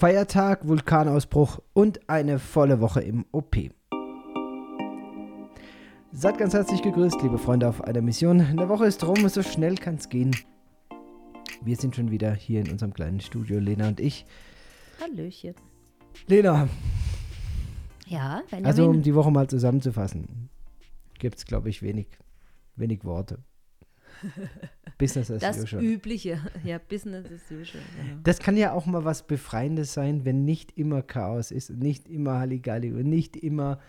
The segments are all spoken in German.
Feiertag, Vulkanausbruch und eine volle Woche im OP. Seid ganz herzlich gegrüßt, liebe Freunde auf einer Mission. Eine Woche ist rum, so schnell kann es gehen. Wir sind schon wieder hier in unserem kleinen Studio, Lena und ich. Hallöchen. Lena, Ja, Benjamin. also um die Woche mal zusammenzufassen, gibt es, glaube ich, wenig, wenig Worte. Business as das usual. Übliche. Ja, Business as usual. Genau. Das kann ja auch mal was Befreiendes sein, wenn nicht immer Chaos ist, und nicht immer Halligalli und nicht immer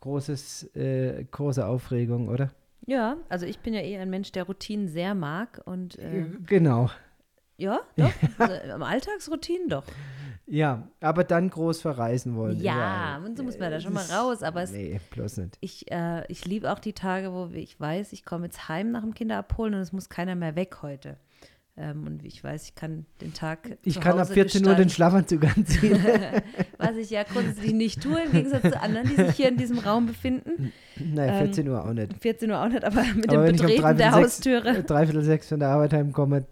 großes, äh, große Aufregung, oder? Ja, also ich bin ja eh ein Mensch, der Routinen sehr mag und äh, Genau. ja, doch. Also, am Alltagsroutinen doch. Ja, aber dann groß verreisen wollen. Ja, überall. und so muss man da schon mal raus. Aber es, Nee, bloß nicht. ich, äh, ich liebe auch die Tage, wo ich weiß, ich komme jetzt heim nach dem Kinderabholen und es muss keiner mehr weg heute. Ähm, und ich weiß, ich kann den Tag. Ich kann ab Hause 14 Uhr den. Schlafanzug anziehen. Was ich ja grundsätzlich nicht tue, im Gegensatz zu anderen, die sich hier in diesem Raum befinden. Nein, 14 Uhr auch nicht. 14 Uhr auch nicht, aber mit Aber dem ich um Betreten der Haustüre. äh, dreiviertel sechs von der Arbeit heimkomme,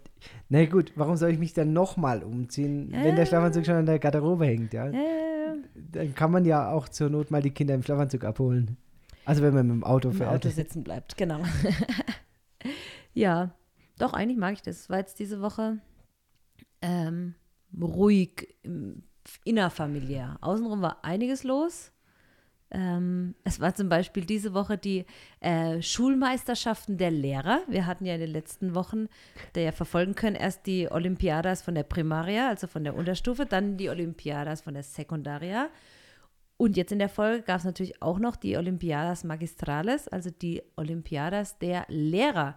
na gut, warum soll ich mich dann nochmal umziehen, wenn der Schlafanzug schon an der Garderobe hängt, ja? Ja, ja, ja. Dann kann man ja auch zur Not mal die Kinder im Schlafanzug abholen. Also wenn man mit dem Auto Im fährt. Auto sitzen bleibt, genau. ja, doch, eigentlich mag ich das. Es war jetzt diese Woche ähm, ruhig, im- innerfamiliär. Außenrum war einiges los. Ähm, es war zum Beispiel diese Woche die äh, Schulmeisterschaften der Lehrer. Wir hatten ja in den letzten Wochen, der ja verfolgen können, erst die Olympiadas von der Primaria, also von der Unterstufe, dann die Olympiadas von der Sekundaria. Und jetzt in der Folge gab es natürlich auch noch die Olympiadas Magistrales, also die Olympiadas der Lehrer.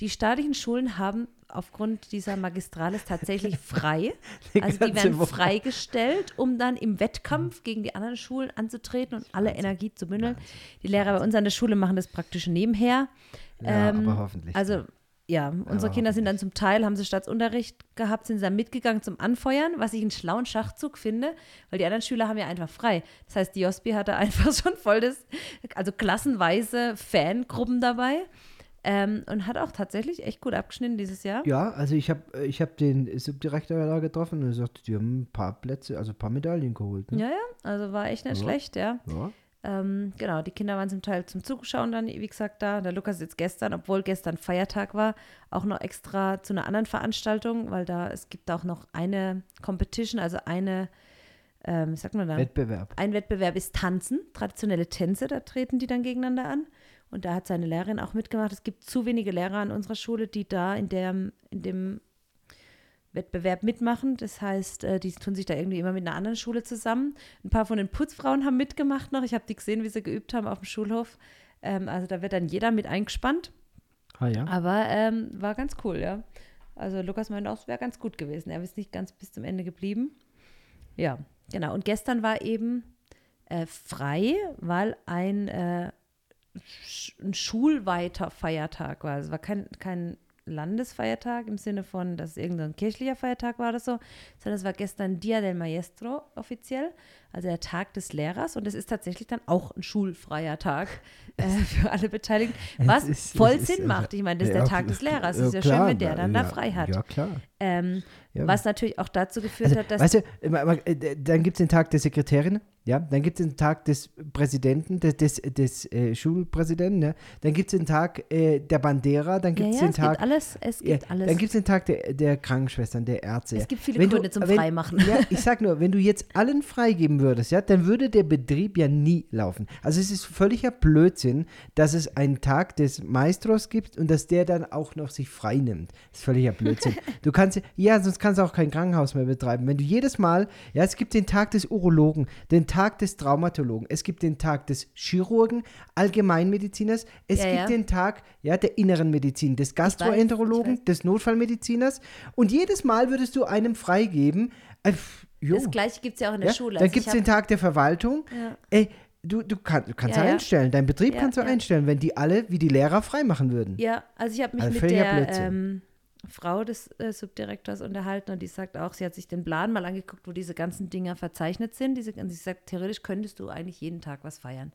Die staatlichen Schulen haben aufgrund dieser Magistrales tatsächlich frei. Die Also die werden Woche. freigestellt, um dann im Wettkampf gegen die anderen Schulen anzutreten und alle Energie zu bündeln. Die Lehrer bei uns an der Schule machen das praktisch nebenher. Ja, Ähm, aber hoffentlich. Also ja, unsere Aber Kinder sind dann zum Teil, haben sie Staatsunterricht gehabt, sind dann mitgegangen zum Anfeuern, was ich einen schlauen Schachzug finde, weil die anderen Schüler haben ja einfach frei. Das heißt, die Jospi hatte einfach schon voll das, also klassenweise Fangruppen dabei ähm, und hat auch tatsächlich echt gut abgeschnitten dieses Jahr. ja, also ich habe ich hab den Subdirektor da getroffen und er sagte, die haben ein paar Plätze, also ein paar Medaillen geholt. Ne? Ja, ja, also war echt nicht Ja. schlecht, ja. Ja. Ähm, genau, die Kinder waren zum Teil zum Zuschauen dann, wie gesagt, da. Der Lukas ist jetzt gestern, obwohl gestern Feiertag war, auch noch extra zu einer anderen Veranstaltung, weil da, es gibt auch noch eine Competition, also eine, ähm, sagt man da? Wettbewerb. Ein Wettbewerb ist Tanzen, traditionelle Tänze, da treten die dann gegeneinander an. Und da hat seine Lehrerin auch mitgemacht. Es gibt zu wenige Lehrer an unserer Schule, die da in, der, in dem Wettbewerb mitmachen. Das heißt, äh, die tun sich da irgendwie immer mit einer anderen Schule zusammen. Ein paar von den Putzfrauen haben mitgemacht noch. Ich habe die gesehen, wie sie geübt haben auf dem Schulhof. Ähm, also da wird dann jeder mit eingespannt. Ah ja. Aber ähm, war ganz cool, ja. Also Lukas meinte auch, es wäre ganz gut gewesen. Er ist nicht ganz bis zum Ende geblieben. Ja, genau. Und gestern war eben äh, frei, weil ein, äh, ein schulweiter Feiertag war. Es war kein, kein Landesfeiertag im Sinne von, dass es irgendein kirchlicher Feiertag war oder so, sondern es war gestern Dia del Maestro offiziell, also der Tag des Lehrers. Und es ist tatsächlich dann auch ein schulfreier Tag äh, für alle Beteiligten, was ist- voll ist Sinn einfach- macht. Ich meine, das ist Ja, der Tag des Lehrers. Es ist ja klar, schön, wenn der dann ja, da frei hat. Ja, klar. Ähm. Was natürlich auch dazu geführt Also, hat, dass weißt du, äh, dann gibt es den Tag der Sekretärin, ja, dann gibt es den Tag des Präsidenten, des, des, des äh, Schulpräsidenten, ja? dann gibt es den Tag äh, der Bandera, dann gibt es den es Tag, gibt alles, es gibt alles. dann gibt es den Tag der, der Krankenschwestern, der Ärzte. Es gibt viele Wenn Gründe zum wenn, Freimachen. Ja, ich sag nur, wenn du jetzt allen freigeben würdest, ja, dann würde der Betrieb ja nie laufen. Also es ist völliger Blödsinn, dass es einen Tag des Maestros gibt und dass der dann auch noch sich frei nimmt. Das ist völliger Blödsinn. Du kannst, ja, sonst kannst du auch kein Krankenhaus mehr betreiben. Wenn du jedes Mal, ja, es gibt den Tag des Urologen, den Tag des Traumatologen, es gibt den Tag des Chirurgen, Allgemeinmediziners, es Ja, gibt ja. den Tag, ja, der inneren Medizin, des Gastroenterologen, des Notfallmediziners und jedes Mal würdest du einem freigeben, äh, jo, das gleiche gibt es ja auch in der ja, Schule. Dann Also gibt es den Tag der Verwaltung. Ja. Ey, du, du, kann, du kannst Ja, einstellen, dein Betrieb kannst du einstellen, wenn die alle wie die Lehrer freimachen würden. Ja, also ich habe mich Also mit der ähm, Frau des äh, Subdirektors unterhalten und die sagt auch, sie hat sich den Plan mal angeguckt, wo diese ganzen Dinger verzeichnet sind. Diese, und sie sagt, theoretisch könntest du eigentlich jeden Tag was feiern.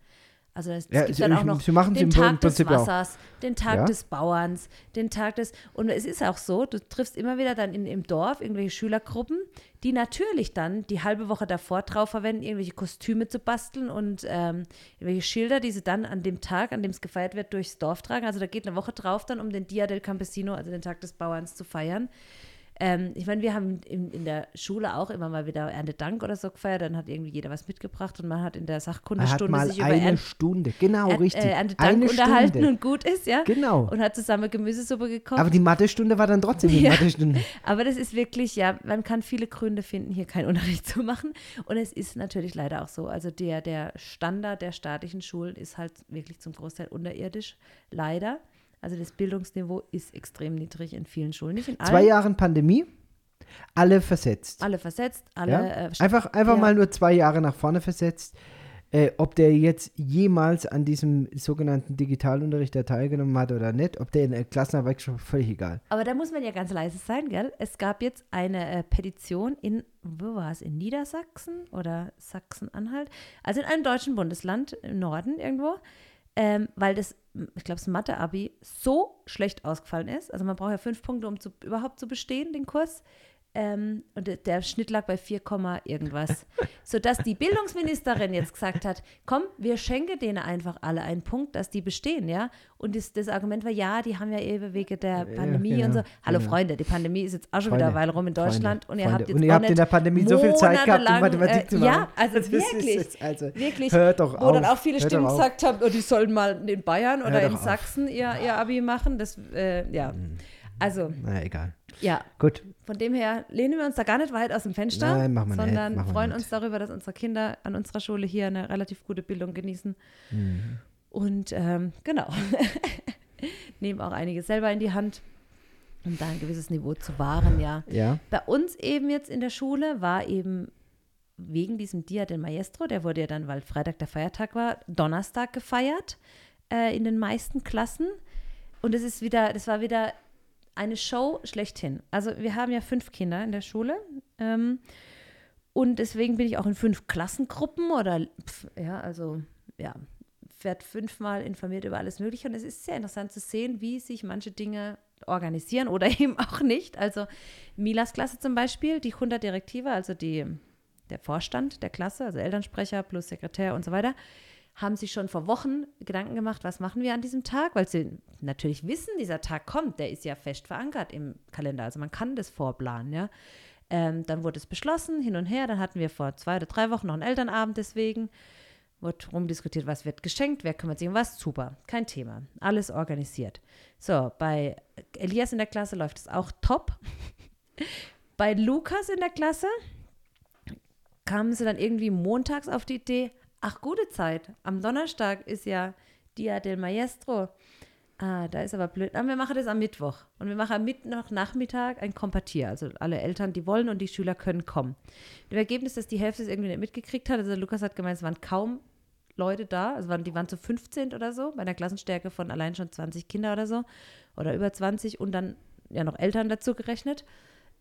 Also es Ja, gibt sie- dann auch noch den Tag des Prinzip auch. Wassers, den Tag Ja. des Bauerns, den Tag des und es ist auch so, du triffst immer wieder dann in, im Dorf irgendwelche Schülergruppen, die natürlich dann die halbe Woche davor drauf verwenden, irgendwelche Kostüme zu basteln und ähm, irgendwelche Schilder, die sie dann an dem Tag, an dem es gefeiert wird, durchs Dorf tragen. Also da geht eine Woche drauf dann, um den Dia del Campesino, also den Tag des Bauerns, zu feiern. Ähm, ich meine, wir haben in, in der Schule auch immer mal wieder Erntedank oder so gefeiert. Dann hat irgendwie jeder was mitgebracht und man hat in der Er hat Sachkundestunde mal sich über eine Stunde, genau, er, richtig. äh, Erntedank eine unterhalten Stunde. und gut ist, ja. Genau. Und hat zusammen Gemüsesuppe gekocht. Aber die Mathestunde war dann trotzdem die Ja. Mathestunde. Aber das ist wirklich, ja, man kann viele Gründe finden, hier keinen Unterricht zu machen. Und es ist natürlich leider auch so. Also der, der Standard der staatlichen Schulen ist halt wirklich zum Großteil unterirdisch, leider. Also das Bildungsniveau ist extrem niedrig in vielen Schulen. Nicht in allen. Zwei Jahre Pandemie, alle versetzt. Alle versetzt, alle. Ja? Äh, Einfach, einfach ja. mal nur zwei Jahre nach vorne versetzt. Äh, ob der jetzt jemals an diesem sogenannten Digitalunterricht da teilgenommen hat oder nicht, ob der in der Klassenarbeit schon völlig egal. Aber da muss man ja ganz leise sein, gell? Es gab jetzt eine äh, Petition in, wo war es, in Niedersachsen oder Sachsen-Anhalt? Also in einem deutschen Bundesland im Norden irgendwo, ähm, weil das, ich glaube, das Mathe-Abi so schlecht ausgefallen ist. Also man braucht ja fünf Punkte, um zu, überhaupt zu bestehen, den Kurs. Ähm, und der, Schnitt lag bei 4, Komma irgendwas. Sodass die Bildungsministerin jetzt gesagt hat, komm, wir schenken denen einfach alle einen Punkt, dass die bestehen, ja. Und das, das Argument war, ja, die haben ja eben wegen der Pandemie und so. genau, Hallo genau. Freunde, die Pandemie ist jetzt auch schon wieder eine Freunde, Weile rum in Deutschland Freunde, und ihr Freunde. habt jetzt Und ihr habt in der Pandemie so viel Zeit gehabt, um monatelang, Mathematik zu äh, machen. Ja, also Das wirklich. jetzt also, Wirklich. Hört doch Wo dann auch viele Stimmen gesagt haben, oh, die sollen mal in Bayern oder in auf. Sachsen ihr, ihr Abi machen. Das, äh, ja. Mhm. Also, Na, egal. Ja, Gut. von dem her lehnen wir uns da gar nicht weit aus dem Fenster, Nein, machen wir nicht, sondern wir freuen nicht. uns darüber, dass unsere Kinder an unserer Schule hier eine relativ gute Bildung genießen. Mhm. Und ähm, genau, nehmen auch einige selber in die Hand, um da ein gewisses Niveau zu wahren, ja. Ja. Bei uns eben jetzt in der Schule war eben wegen diesem Dia del Maestro, der wurde ja dann, weil Freitag der Feiertag war, Donnerstag gefeiert äh, in den meisten Klassen. Und es ist wieder, das war wieder eine Show schlechthin. Also wir haben ja fünf Kinder in der Schule. Ähm, und deswegen bin ich auch in fünf Klassengruppen oder pf, ja, also ja, werde fünfmal informiert über alles Mögliche. Und es ist sehr interessant zu sehen, wie sich manche Dinge organisieren oder eben auch nicht. Also Milas Klasse zum Beispiel, die 100 Direktive, also die, der Vorstand der Klasse, also Elternsprecher plus Sekretär und so weiter, haben sich schon vor Wochen Gedanken gemacht, was machen wir an diesem Tag, weil sie natürlich wissen, dieser Tag kommt, der ist ja fest verankert im Kalender, also man kann das vorplanen, ja. Ähm, dann wurde es beschlossen, hin und her, dann hatten wir vor zwei oder drei Wochen noch einen Elternabend deswegen, wurde rumdiskutiert, was wird geschenkt, wer kümmert sich um was, super, kein Thema, alles organisiert. So, bei Elias in der Klasse läuft es auch top. bei Lukas in der Klasse kamen sie dann irgendwie montags auf die Idee, ach, gute Zeit, am Donnerstag ist ja Dia del Maestro. Ah, da ist aber blöd. Aber wir machen das am Mittwoch. Und wir machen am Mittwochnachmittag ein Kompatier. Also alle Eltern, die wollen und die Schüler können kommen. Dem Ergebnis, dass die Hälfte es irgendwie nicht mitgekriegt hat. Also Lukas hat gemeint, es waren kaum Leute da. Also waren, die waren zu 15 oder so, bei einer Klassenstärke von allein schon 20 Kinder oder so. Oder über 20 und dann ja noch Eltern dazu gerechnet.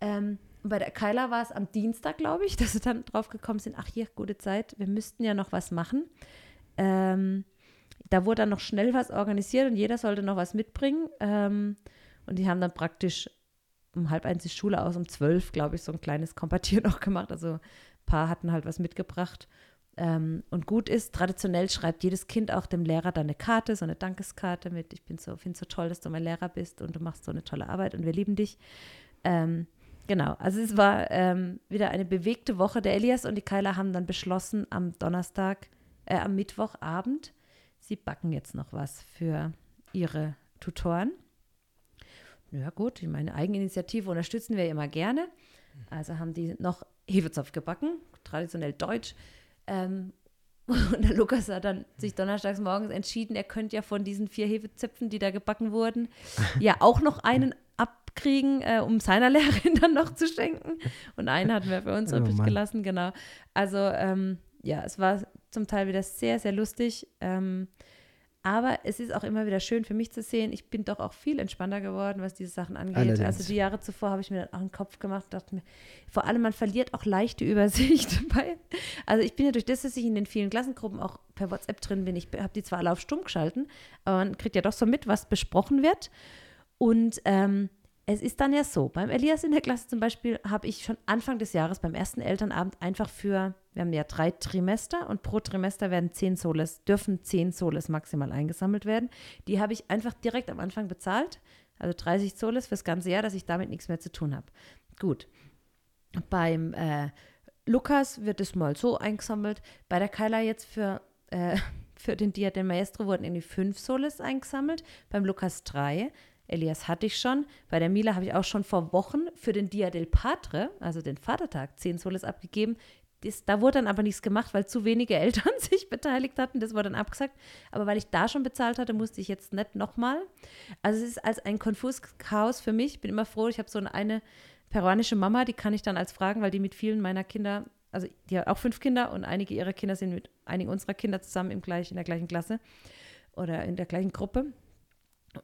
Ähm, bei der Kyla war es am Dienstag, glaube ich, dass sie dann drauf gekommen sind, ach hier, gute Zeit, wir müssten ja noch was machen. Ähm, da wurde dann noch schnell was organisiert und jeder sollte noch was mitbringen. Ähm, und die haben dann praktisch um halb eins die Schule aus, um zwölf, glaube ich, so ein kleines Kompatier noch gemacht. Also ein paar hatten halt was mitgebracht. Ähm, und gut ist, traditionell schreibt jedes Kind auch dem Lehrer dann eine Karte, so eine Dankeskarte mit, ich bin so, finde so toll, dass du mein Lehrer bist und du machst so eine tolle Arbeit und wir lieben dich. Ähm, genau, also es war ähm, wieder eine bewegte Woche. Der Elias und die Kyla haben dann beschlossen, am Donnerstag, äh, am Mittwochabend, sie backen jetzt noch was für ihre Tutoren. Ja gut, ich meine, Eigeninitiative unterstützen wir immer gerne. Also haben die noch Hefezopf gebacken, traditionell deutsch. Ähm, und der Lukas hat dann sich donnerstags morgens entschieden, er könnte ja von diesen vier Hefezöpfen, die da gebacken wurden, ja auch noch einen abkriegen, äh, um seiner Lehrerin dann noch zu schenken. Und einen hatten wir für uns Oh übrig Mann. gelassen, genau. Also ähm, ja, es war zum Teil wieder sehr, sehr lustig. Ähm, Aber es ist auch immer wieder schön für mich zu sehen, ich bin doch auch viel entspannter geworden, was diese Sachen angeht. Allerdings. Also die Jahre zuvor habe ich mir dann auch einen Kopf gemacht, dachte mir, vor allem man verliert auch leichte Übersicht. Bei, also ich bin ja durch das, dass ich in den vielen Klassengruppen auch per WhatsApp drin bin, ich habe die zwar alle auf stumm geschalten, aber man kriegt ja doch so mit, was besprochen wird. Und ähm, es ist dann ja so, beim Elias in der Klasse zum Beispiel habe ich schon Anfang des Jahres beim ersten Elternabend einfach für, wir haben ja drei Trimester und pro Trimester werden zehn Soles, dürfen zehn Soles maximal eingesammelt werden. Die habe ich einfach direkt am Anfang bezahlt, also 30 Soles fürs ganze Jahr, dass ich damit nichts mehr zu tun habe. Gut. Beim äh, Lukas wird es mal so eingesammelt. Bei der Kyla jetzt für, äh, für den Dia del Maestro wurden irgendwie fünf Soles eingesammelt, beim Lukas drei. Elias hatte ich schon. Bei der Mila habe ich auch schon vor Wochen für den Dia del Padre, also den Vatertag, 10 Soles abgegeben. Das, da wurde dann aber nichts gemacht, weil zu wenige Eltern sich beteiligt hatten. Das wurde dann abgesagt. Aber weil ich da schon bezahlt hatte, musste ich jetzt nicht nochmal. Also es ist als ein konfus Chaos für mich. Ich bin immer froh, ich habe so eine, eine peruanische Mama, die kann ich dann als fragen, weil die mit vielen meiner Kinder, also die hat auch fünf Kinder und einige ihrer Kinder sind mit einigen unserer Kinder zusammen im gleich, in der gleichen Klasse oder in der gleichen Gruppe.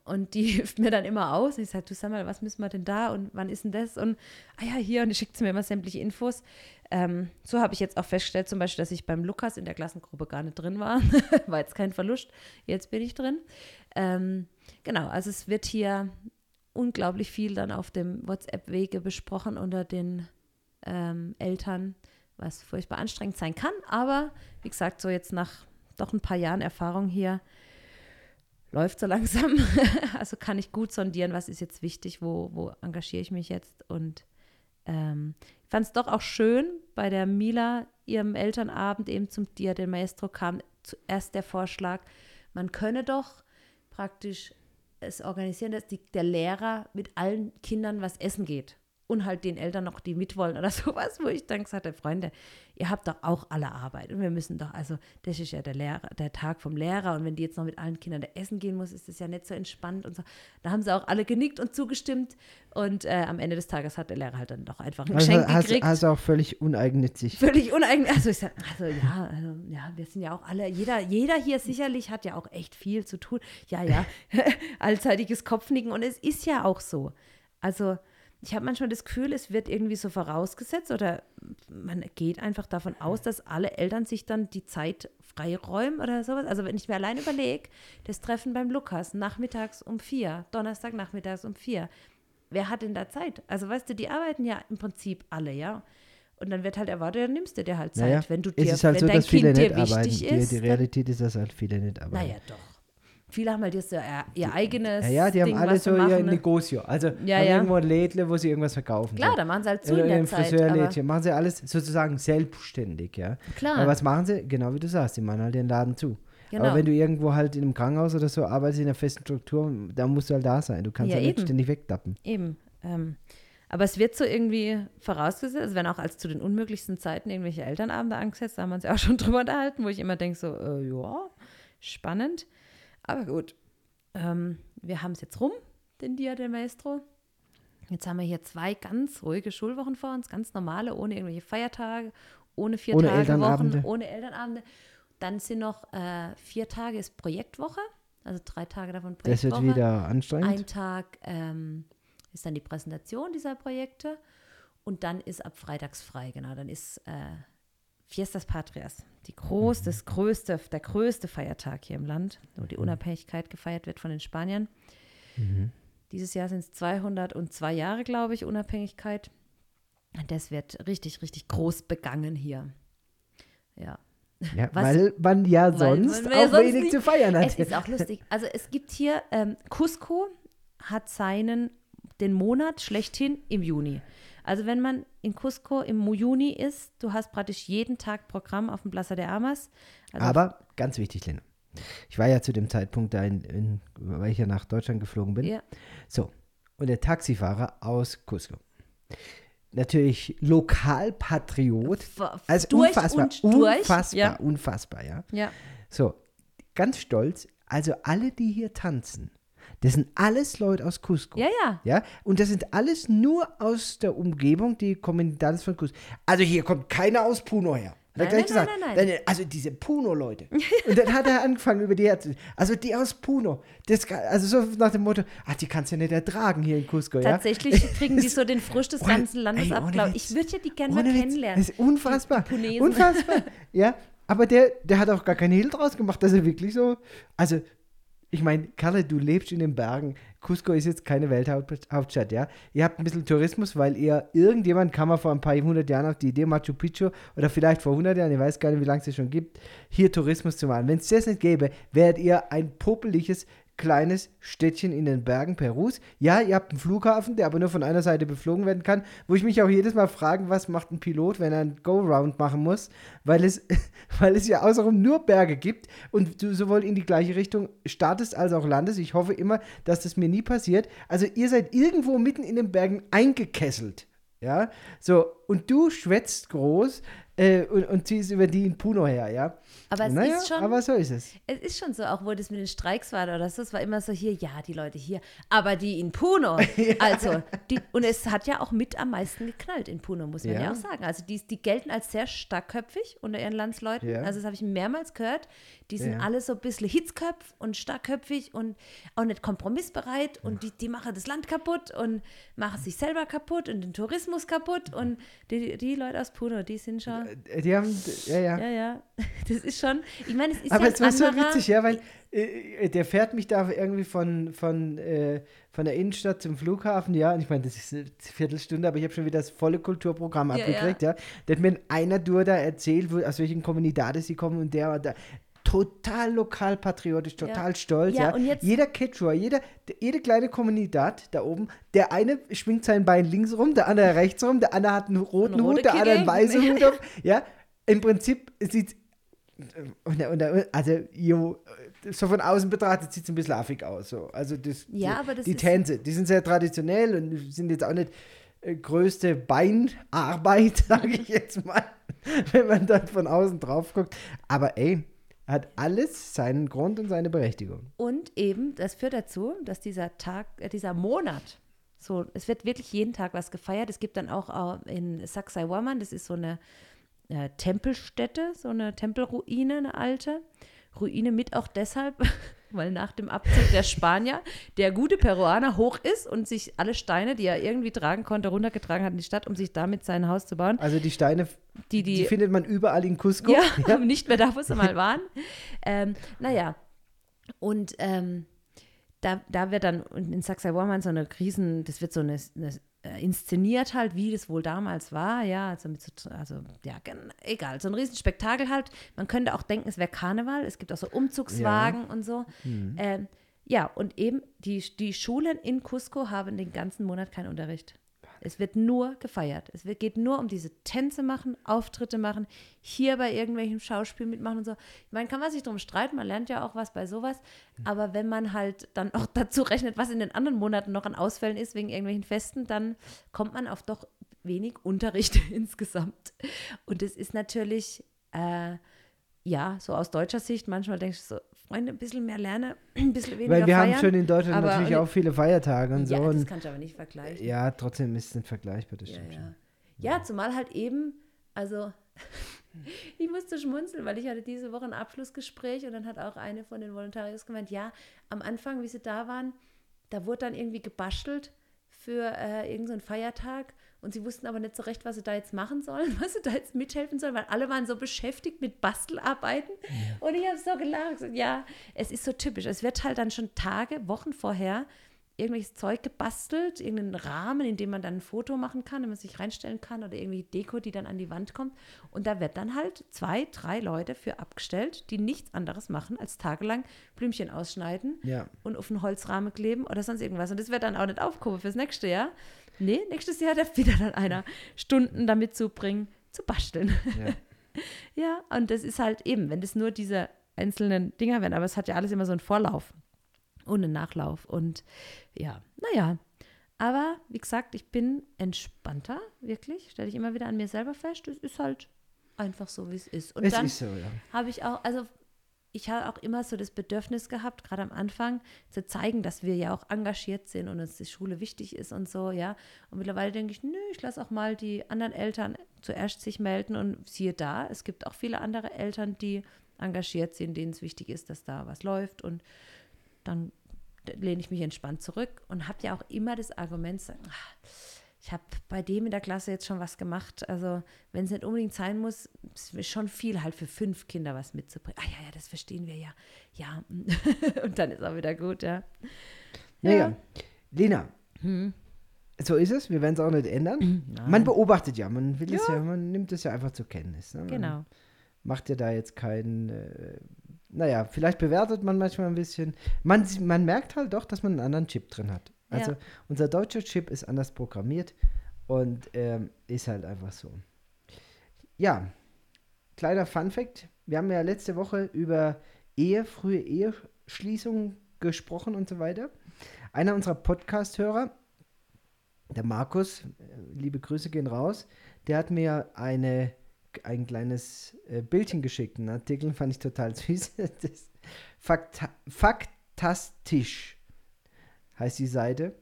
Und die hilft mir dann immer aus. Ich sage, du sag mal, was müssen wir denn da und wann ist denn das? Und ah ja, hier, und die schickt mir immer sämtliche Infos. Ähm, so habe ich jetzt auch festgestellt, zum Beispiel, dass ich beim Lukas in der Klassengruppe gar nicht drin war. war jetzt kein Verlust. Jetzt bin ich drin. Ähm, genau, also es wird hier unglaublich viel dann auf dem WhatsApp-Wege besprochen unter den ähm, Eltern, was furchtbar anstrengend sein kann. Aber wie gesagt, so jetzt nach doch ein paar Jahren Erfahrung hier, läuft so langsam. also kann ich gut sondieren, was ist jetzt wichtig, wo, wo engagiere ich mich jetzt. Und ähm, ich fand es doch auch schön, bei der Mila, ihrem Elternabend eben zum Dia del Maestro kam zuerst der Vorschlag, man könne doch praktisch es organisieren, dass die, der Lehrer mit allen Kindern was essen geht und halt den Eltern noch, die mitwollen oder sowas, wo ich dann gesagt habe, Freunde, ihr habt doch auch alle Arbeit und wir müssen doch, also das ist ja der Lehrer, der Tag vom Lehrer und wenn die jetzt noch mit allen Kindern da essen gehen muss, ist das ja nicht so entspannt und so. Da haben sie auch alle genickt und zugestimmt und äh, am Ende des Tages hat der Lehrer halt dann doch einfach ein Also Geschenk hast, gekriegt. hast auch völlig uneigennützig. Völlig uneigennützig. Also ich sage, also ja, also, ja, wir sind ja auch alle, jeder, jeder hier sicherlich hat ja auch echt viel zu tun. Ja, ja, allzeitiges Kopfnicken und es ist ja auch so. Also ich habe manchmal das Gefühl, es wird irgendwie so vorausgesetzt oder man geht einfach davon aus, dass alle Eltern sich dann die Zeit freiräumen oder sowas. Also wenn ich mir allein überlege, das Treffen beim Lukas nachmittags um vier, Donnerstag nachmittags um vier. Wer hat denn da Zeit? Also weißt du, die arbeiten ja im Prinzip alle, ja. Und dann wird halt erwartet, dann nimmst du dir halt Zeit, Naja, wenn du es dir, ist halt wenn so, dein dass viele Kind dir nicht arbeiten. wichtig Die, ist. die dann- Realität ist, dass halt viele nicht arbeiten. naja, doch. Viele haben halt jetzt ihr, ihr eigenes Ja, ja, die haben Ding, alle so ihr ne? Negozio. Also Ja, haben ja. irgendwo ein Lädle, wo sie irgendwas verkaufen. Klar, so. da machen sie halt zu Oder in der Zeit. Friseurlädchen. Machen sie alles sozusagen selbstständig, ja. klar, Aber was machen sie? Genau wie du sagst, sie machen halt den Laden zu. genau. Aber wenn du irgendwo halt in einem Krankenhaus oder so arbeitest, in einer festen Struktur, da musst du halt da sein. Du kannst Ja, ja, nicht eben. ständig wegtappen. Eben. Ähm, aber es wird so irgendwie vorausgesetzt, es werden auch als zu den unmöglichsten Zeiten irgendwelche Elternabende angesetzt, da haben wir uns ja auch schon drüber unterhalten, wo ich immer denke so, äh, ja, spannend. Aber gut, ähm, wir haben es jetzt rum, den Dia del Maestro. Jetzt haben wir hier zwei ganz ruhige Schulwochen vor uns, ganz normale, ohne irgendwelche Feiertage, ohne vier Ohne Tage Elternabende. Wochen, ohne Elternabende. Dann sind noch äh, vier Tage ist Projektwoche, also drei Tage davon Das Projektwoche. wird wieder anstrengend. Ein Tag ähm, ist dann die Präsentation dieser Projekte und dann ist ab freitags frei, genau. Dann ist äh, Fiestas Patrias, die groß, das größte, der größte Feiertag hier im Land, wo die Unabhängigkeit gefeiert wird von den Spaniern. Mhm. Dieses Jahr sind es 202 Jahre, glaube ich, Unabhängigkeit. Das wird richtig, richtig groß begangen hier. Ja. Ja, Was- weil man ja sonst man auch sonst wenig nicht- zu feiern hat. Es ist auch lustig. Also es gibt hier, ähm, Cusco hat seinen, den Monat schlechthin im Juni. Also wenn man in Cusco im Juni ist, du hast praktisch jeden Tag Programm auf dem Plaza de Armas. Also Aber ganz wichtig, Lena. Ich war ja zu dem Zeitpunkt da, in, in, weil ich ja nach Deutschland geflogen bin. Ja, So, und der Taxifahrer aus Cusco. Natürlich Lokalpatriot. Also durch unfassbar, unfassbar, Ja, unfassbar, ja. ja. So, ganz stolz. Also alle, die hier tanzen, das sind alles Leute aus Cusco. ja, ja. Ja, und das sind alles nur aus der Umgebung, die kommen alles von Cusco. Also hier kommt keiner aus Puno her. er Nein, nein, gesagt, nein, nein, "Wenn- also diese Puno-Leute. Und dann hat er angefangen über die Herzen. Also die aus Puno. Das, also so nach dem Motto, ach, die kannst du ja nicht ertragen hier in Cusco, ja? Tatsächlich kriegen die so den Frisch des ganzen Landes ab. Ich würde ja die gerne mal kennenlernen. Das ist unfassbar. Punesen. Unfassbar. ja, aber der, der hat auch gar keinen Hehl draus gemacht, dass er wirklich so. Also, ich meine, Karle, du lebst in den Bergen. Cusco ist jetzt keine Welthauptstadt, ja. Ihr habt ein bisschen Tourismus, weil ihr, irgendjemand kam mal vor ein paar hundert Jahren auf die Idee, Machu Picchu, oder vielleicht vor 100 Jahren, ich weiß gar nicht, wie lange es schon gibt, hier Tourismus zu machen. Wenn es das nicht gäbe, wärt ihr ein popeliges, kleines Städtchen in den Bergen Perus. Ja, ihr habt einen Flughafen, der aber nur von einer Seite beflogen werden kann, wo ich mich auch jedes Mal frage, was macht ein Pilot, wenn er einen Go-Round machen muss, weil es, weil es ja außenrum nur Berge gibt und du sowohl in die gleiche Richtung startest als auch landest. Ich hoffe immer, dass das mir nie passiert. Also ihr seid irgendwo mitten in den Bergen eingekesselt. Ja, so, und du schwätzt groß äh, und, und ziehst über die in Puno her, ja. Aber es naja, ist schon, aber so ist es. es ist schon so, auch wo das mit den Streiks war oder so, es war immer so hier, ja, die Leute hier, aber die in Puno, also, die, und es hat ja auch mit am meisten geknallt in Puno, muss man ja, Ja. auch sagen. Also die, die gelten als sehr starkköpfig unter ihren Landsleuten, Ja. also das habe ich mehrmals gehört, die sind Ja. alle so ein bisschen hitzköpf und starkköpfig und auch nicht kompromissbereit und die, die machen das Land kaputt und machen sich selber kaputt und den Tourismus kaputt und die, die Leute aus Puno, die sind schon, Die haben, ja, ja. ja, ja, das ist schon, ich meine, es ist Aber ja es war so witzig, ja, weil äh, der fährt mich da irgendwie von, von, äh, von der Innenstadt zum Flughafen, ja, und ich meine, das ist eine Viertelstunde, aber ich habe schon wieder das volle Kulturprogramm Ja, abgekriegt, ja. Der hat mir in einer Tour da erzählt, wo, aus welchen Kommunidades sie kommen und der war da total lokalpatriotisch, total stolz, Ja, ja. und jetzt- jeder Quechua, jeder, jede kleine Kommunidad da oben, der eine schwingt sein Bein links rum, der andere rechts rum, der andere hat einen roten Eine Hut, der andere einen weißen Hut auf, ja. Im Prinzip sieht und, also, jo, so von außen betrachtet sieht es ein bisschen affig aus. So. Also das, Ja, die, aber das die Tänze, die sind sehr traditionell und sind jetzt auch nicht äh, größte Beinarbeit, sage ich jetzt mal, wenn man dann von außen drauf guckt. Aber ey, hat alles seinen Grund und seine Berechtigung. Und eben, das führt dazu, dass dieser Tag, äh, dieser Monat, so, es wird wirklich jeden Tag was gefeiert. Es gibt dann auch äh, in Sacsayhuaman, das ist so eine äh, Tempelstätte, so eine Tempelruine, eine alte. Ruine mit auch deshalb, weil nach dem Abzug der Spanier der gute Peruaner hoch ist und sich alle Steine, die er irgendwie tragen konnte, runtergetragen hat in die Stadt, um sich damit sein Haus zu bauen. Also die Steine, Die, die, die, findet man überall in Cusco. ja, aber nicht mehr da, wo sie mal waren. Ähm, naja, und ähm, da, da wird dann und in Sacsayhuaman so eine Riesen, das wird so eine, eine inszeniert halt, wie das wohl damals war, ja, also mit so, also ja, egal, so ein Riesenspektakel halt. Man könnte auch denken, es wäre Karneval, es gibt auch so Umzugswagen und so. Ähm, ja, und eben die, die Schulen in Cusco haben den ganzen Monat keinen Unterricht. Es wird nur gefeiert. Es wird, geht nur um diese Tänze machen, Auftritte machen, hier bei irgendwelchen Schauspielen mitmachen und so. Ich meine, kann man sich drum streiten, man lernt ja auch was bei sowas. Aber wenn man halt dann auch dazu rechnet, was in den anderen Monaten noch an Ausfällen ist wegen irgendwelchen Festen, dann kommt man auf doch wenig Unterricht insgesamt. Und es ist natürlich, äh, ja, so aus deutscher Sicht, manchmal denkst du so, Freunde, ein bisschen mehr lernen, ein bisschen weniger Weil wir feiern. haben schon in Deutschland aber- natürlich auch viele Feiertage und so. Ja, das kannst du aber nicht vergleichen. ja, trotzdem ist es nicht vergleichbar, das Ja, stimmt ja. schon. ja, zumal halt eben, also ich musste schmunzeln, weil ich hatte diese Woche ein Abschlussgespräch und dann hat auch eine von den Volontarios gemeint, ja, am Anfang, wie sie da waren, da wurde dann irgendwie gebastelt für äh, irgendeinen Feiertag und sie wussten aber nicht so recht, was sie da jetzt machen sollen, was sie da jetzt mithelfen sollen, weil alle waren so beschäftigt mit Bastelarbeiten und ich habe so gelacht. Ja, es ist so typisch. Es wird halt dann schon Tage, Wochen vorher irgendwelches Zeug gebastelt, irgendeinen Rahmen, in dem man dann ein Foto machen kann, wenn man sich reinstellen kann oder irgendwie Deko, die dann an die Wand kommt. Und da wird dann halt zwei, drei Leute für abgestellt, die nichts anderes machen, als tagelang Blümchen ausschneiden Ja. und auf einen Holzrahmen kleben oder sonst irgendwas. Und das wird dann auch nicht aufgehoben fürs nächste Jahr. Nee, nächstes Jahr darf wieder dann einer Stunden damit zubringen, zu basteln. Ja. Ja, und das ist halt eben, wenn das nur diese einzelnen Dinger werden, aber es hat ja alles immer so einen Vorlauf und einen Nachlauf. Und ja, naja. Aber wie gesagt, ich bin entspannter, wirklich. Stelle ich immer wieder an mir selber fest. Es ist halt einfach so, wie es ist. Und Es dann ist so, ja. habe ich auch, also ich habe auch immer so das Bedürfnis gehabt, gerade am Anfang, zu zeigen, dass wir ja auch engagiert sind und uns die Schule wichtig ist und so, ja. Und mittlerweile denke ich, nö, ich lasse auch mal die anderen Eltern zuerst sich melden und siehe da, es gibt auch viele andere Eltern, die engagiert sind, denen es wichtig ist, dass da was läuft und dann lehne ich mich entspannt zurück und habe ja auch immer das Argument, ach, ich habe bei dem in der Klasse jetzt schon was gemacht. Also, wenn es nicht unbedingt sein muss, ist schon viel halt für fünf Kinder was mitzubringen. Ah ja, ja, das verstehen wir ja. Ja, und dann ist auch wieder gut, ja. Naja, Lena, Hm. so ist es, wir werden es auch nicht ändern. Man beobachtet ja, man will es ja, man nimmt es ja einfach zur Kenntnis. Ne? Genau. macht ja da jetzt keinen, äh, naja, vielleicht bewertet man manchmal ein bisschen. Man, man merkt halt doch, dass man einen anderen Chip drin hat. Also Ja. unser deutscher Chip ist anders programmiert und ähm, ist halt einfach so. Ja, kleiner Fun-Fact. Wir haben ja letzte Woche über Ehe, frühe Eheschließung gesprochen und so weiter. Einer unserer Podcast-Hörer, der Markus, äh, liebe Grüße gehen raus, der hat mir eine, ein kleines äh, Bildchen geschickt. Einen Artikel fand ich total süß. Das Fakta Faktastisch heißt die Seite.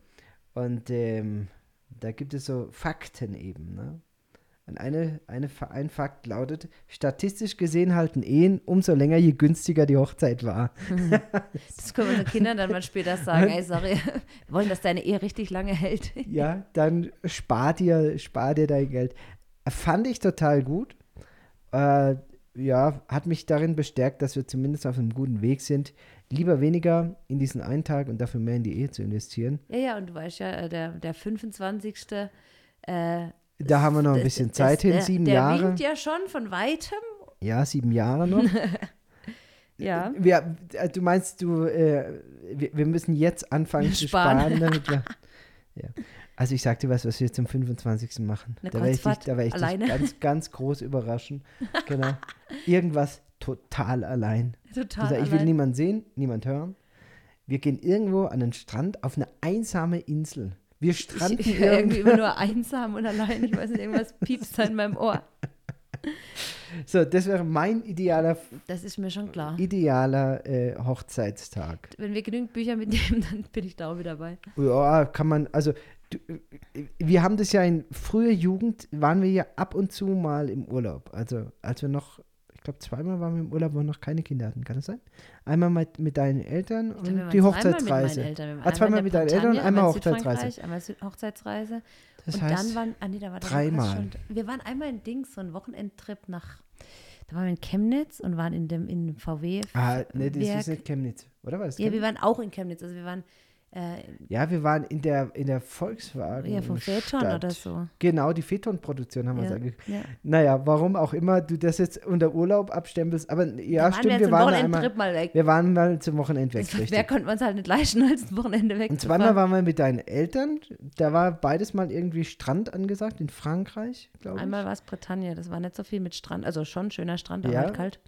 Und ähm, da gibt es so Fakten eben. Ne? Und eine, eine, ein Fakt lautet, statistisch gesehen halten Ehen umso länger, je günstiger die Hochzeit war. Das können wir unseren Kindern dann mal später sagen. Ey, sorry, wir wollen, dass deine Ehe richtig lange hält. ja, dann spar dir, spar dir dein Geld. Fand ich total gut. Äh, ja, hat mich darin bestärkt, dass wir zumindest auf einem guten Weg sind, lieber weniger in diesen einen Tag und dafür mehr in die Ehe zu investieren. Ja, ja, und du weißt ja, äh, der, der 25. Äh, Da haben wir noch ein das- bisschen das- Zeit hin, der, sieben der Jahre. winkt ja schon von weitem. Ja, sieben Jahre noch. Ja. Wir, äh, du meinst, du, äh, wir, wir müssen jetzt anfangen zu Sparen. sparen, damit wir, ja. Also ich sag dir was, was wir zum 25. machen. Eine da werde ich, dich, da werd ich dich ganz, ganz groß überraschen. Genau. Irgendwas total allein. Total. Du sagst, ich will allein. niemand sehen, niemand hören. Wir gehen irgendwo an den Strand auf eine einsame Insel. Wir stranden ich, ich irgendwie immer nur einsam und allein. Ich weiß nicht, irgendwas piepst da in meinem Ohr. So, das wäre mein idealer, Das ist mir schon klar. idealer äh, Hochzeitstag. Wenn wir genügend Bücher mitnehmen, dann bin ich da auch wieder dabei. Ja, kann man, also du, wir haben das ja in früher Jugend, waren wir ja ab und zu mal im Urlaub. Also als wir noch, glaube zweimal waren wir im Urlaub, wo wir noch keine Kinder hatten, kann das sein? Einmal mit, mit deinen Eltern und die Hochzeitsreise. Mit Eltern. Ah, zweimal mit deinen Eltern und einmal in Hochzeitsreise. Einmal Hochzeitsreise. Das und heißt, dann waren, ah nee, da war dreimal. Schon, wir waren einmal in Dings, so ein Wochenendtrip nach, da waren wir in Chemnitz und waren in dem in VW. ah, nee, das Werk. ist nicht Chemnitz, oder was? Ja, wir waren auch in Chemnitz. Also wir waren äh, Ja, wir waren in der, in der Volkswagen. ja, vom Phaeton oder so. Genau, die Phaeton-Produktion haben wir Ja, uns angeguckt. ja. Naja, warum auch immer du das jetzt unter Urlaub abstempelst, aber ja, waren stimmt, wir wir zum waren einmal, Wochenendtrip mal weg. wir waren mal zum Wochenend weg, richtig. wer konnte uns halt nicht leisten, als ein Wochenende weg Und zweimal waren wir mit deinen Eltern, da war beides mal irgendwie Strand angesagt, in Frankreich, glaube ich. Einmal war es Bretagne, das war nicht so viel mit Strand, also schon schöner Strand, aber Ja. halt kalt.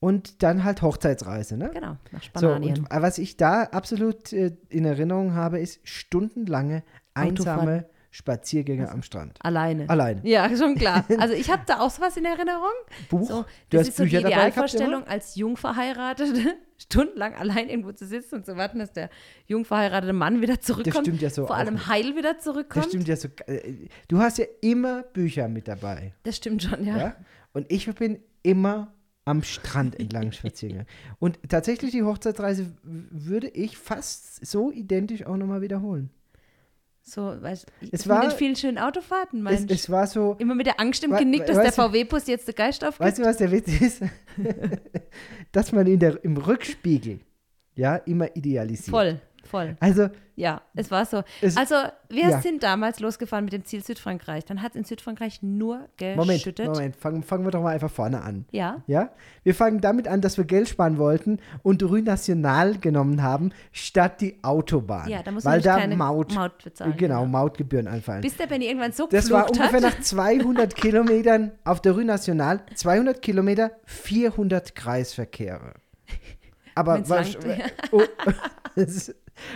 Und dann halt Hochzeitsreise, ne? Genau, nach So, Spanien. und was ich da absolut äh, in Erinnerung habe, ist stundenlange einsame Spaziergänge am Strand. Alleine. Alleine. Ja, schon klar. Also ich habe da auch sowas in Erinnerung. Buch? So, du das hast ist so die Bücher Idealvorstellung als Jungverheiratete, stundenlang allein irgendwo zu sitzen und zu warten, dass der jungverheiratete Mann wieder zurückkommt. stimmt ja so Vor allem nicht. heil wieder Das zurückkommt. stimmt ja so. äh, Du hast ja immer Bücher mit dabei. Das stimmt schon, ja. Ja? Und ich bin immer am Strand entlang spazieren. Und tatsächlich die Hochzeitsreise würde ich fast so identisch auch nochmal wiederholen. So, weißt du, Es es war- mit vielen schönen Autofahrten, Es, meinst es war so, Immer mit der Angst im Genick, dass der VW-Bus jetzt den Geist aufgibt. weißt du, was der Witz ist? Dass man in der, im Rückspiegel ja immer idealisiert. voll, voll. Also, Ja, es war so. Es- also, wir ja. sind damals losgefahren mit dem Ziel Südfrankreich. Dann hat es in Südfrankreich nur Moment, geschüttet. Moment, fangen, fangen wir doch mal einfach vorne an. Ja, Ja? Wir fangen damit an, dass wir Geld sparen wollten und Rue National genommen haben, statt die Autobahn. ja, da muss weil da Maut, Maut bezahlen. genau, Mautgebühren anfallen. Bis der Benny irgendwann so Das war ungefähr hat. nach 200 Kilometern auf der Rue National. 200 Kilometer, 400 Kreisverkehre. Aber langt, ja. oh,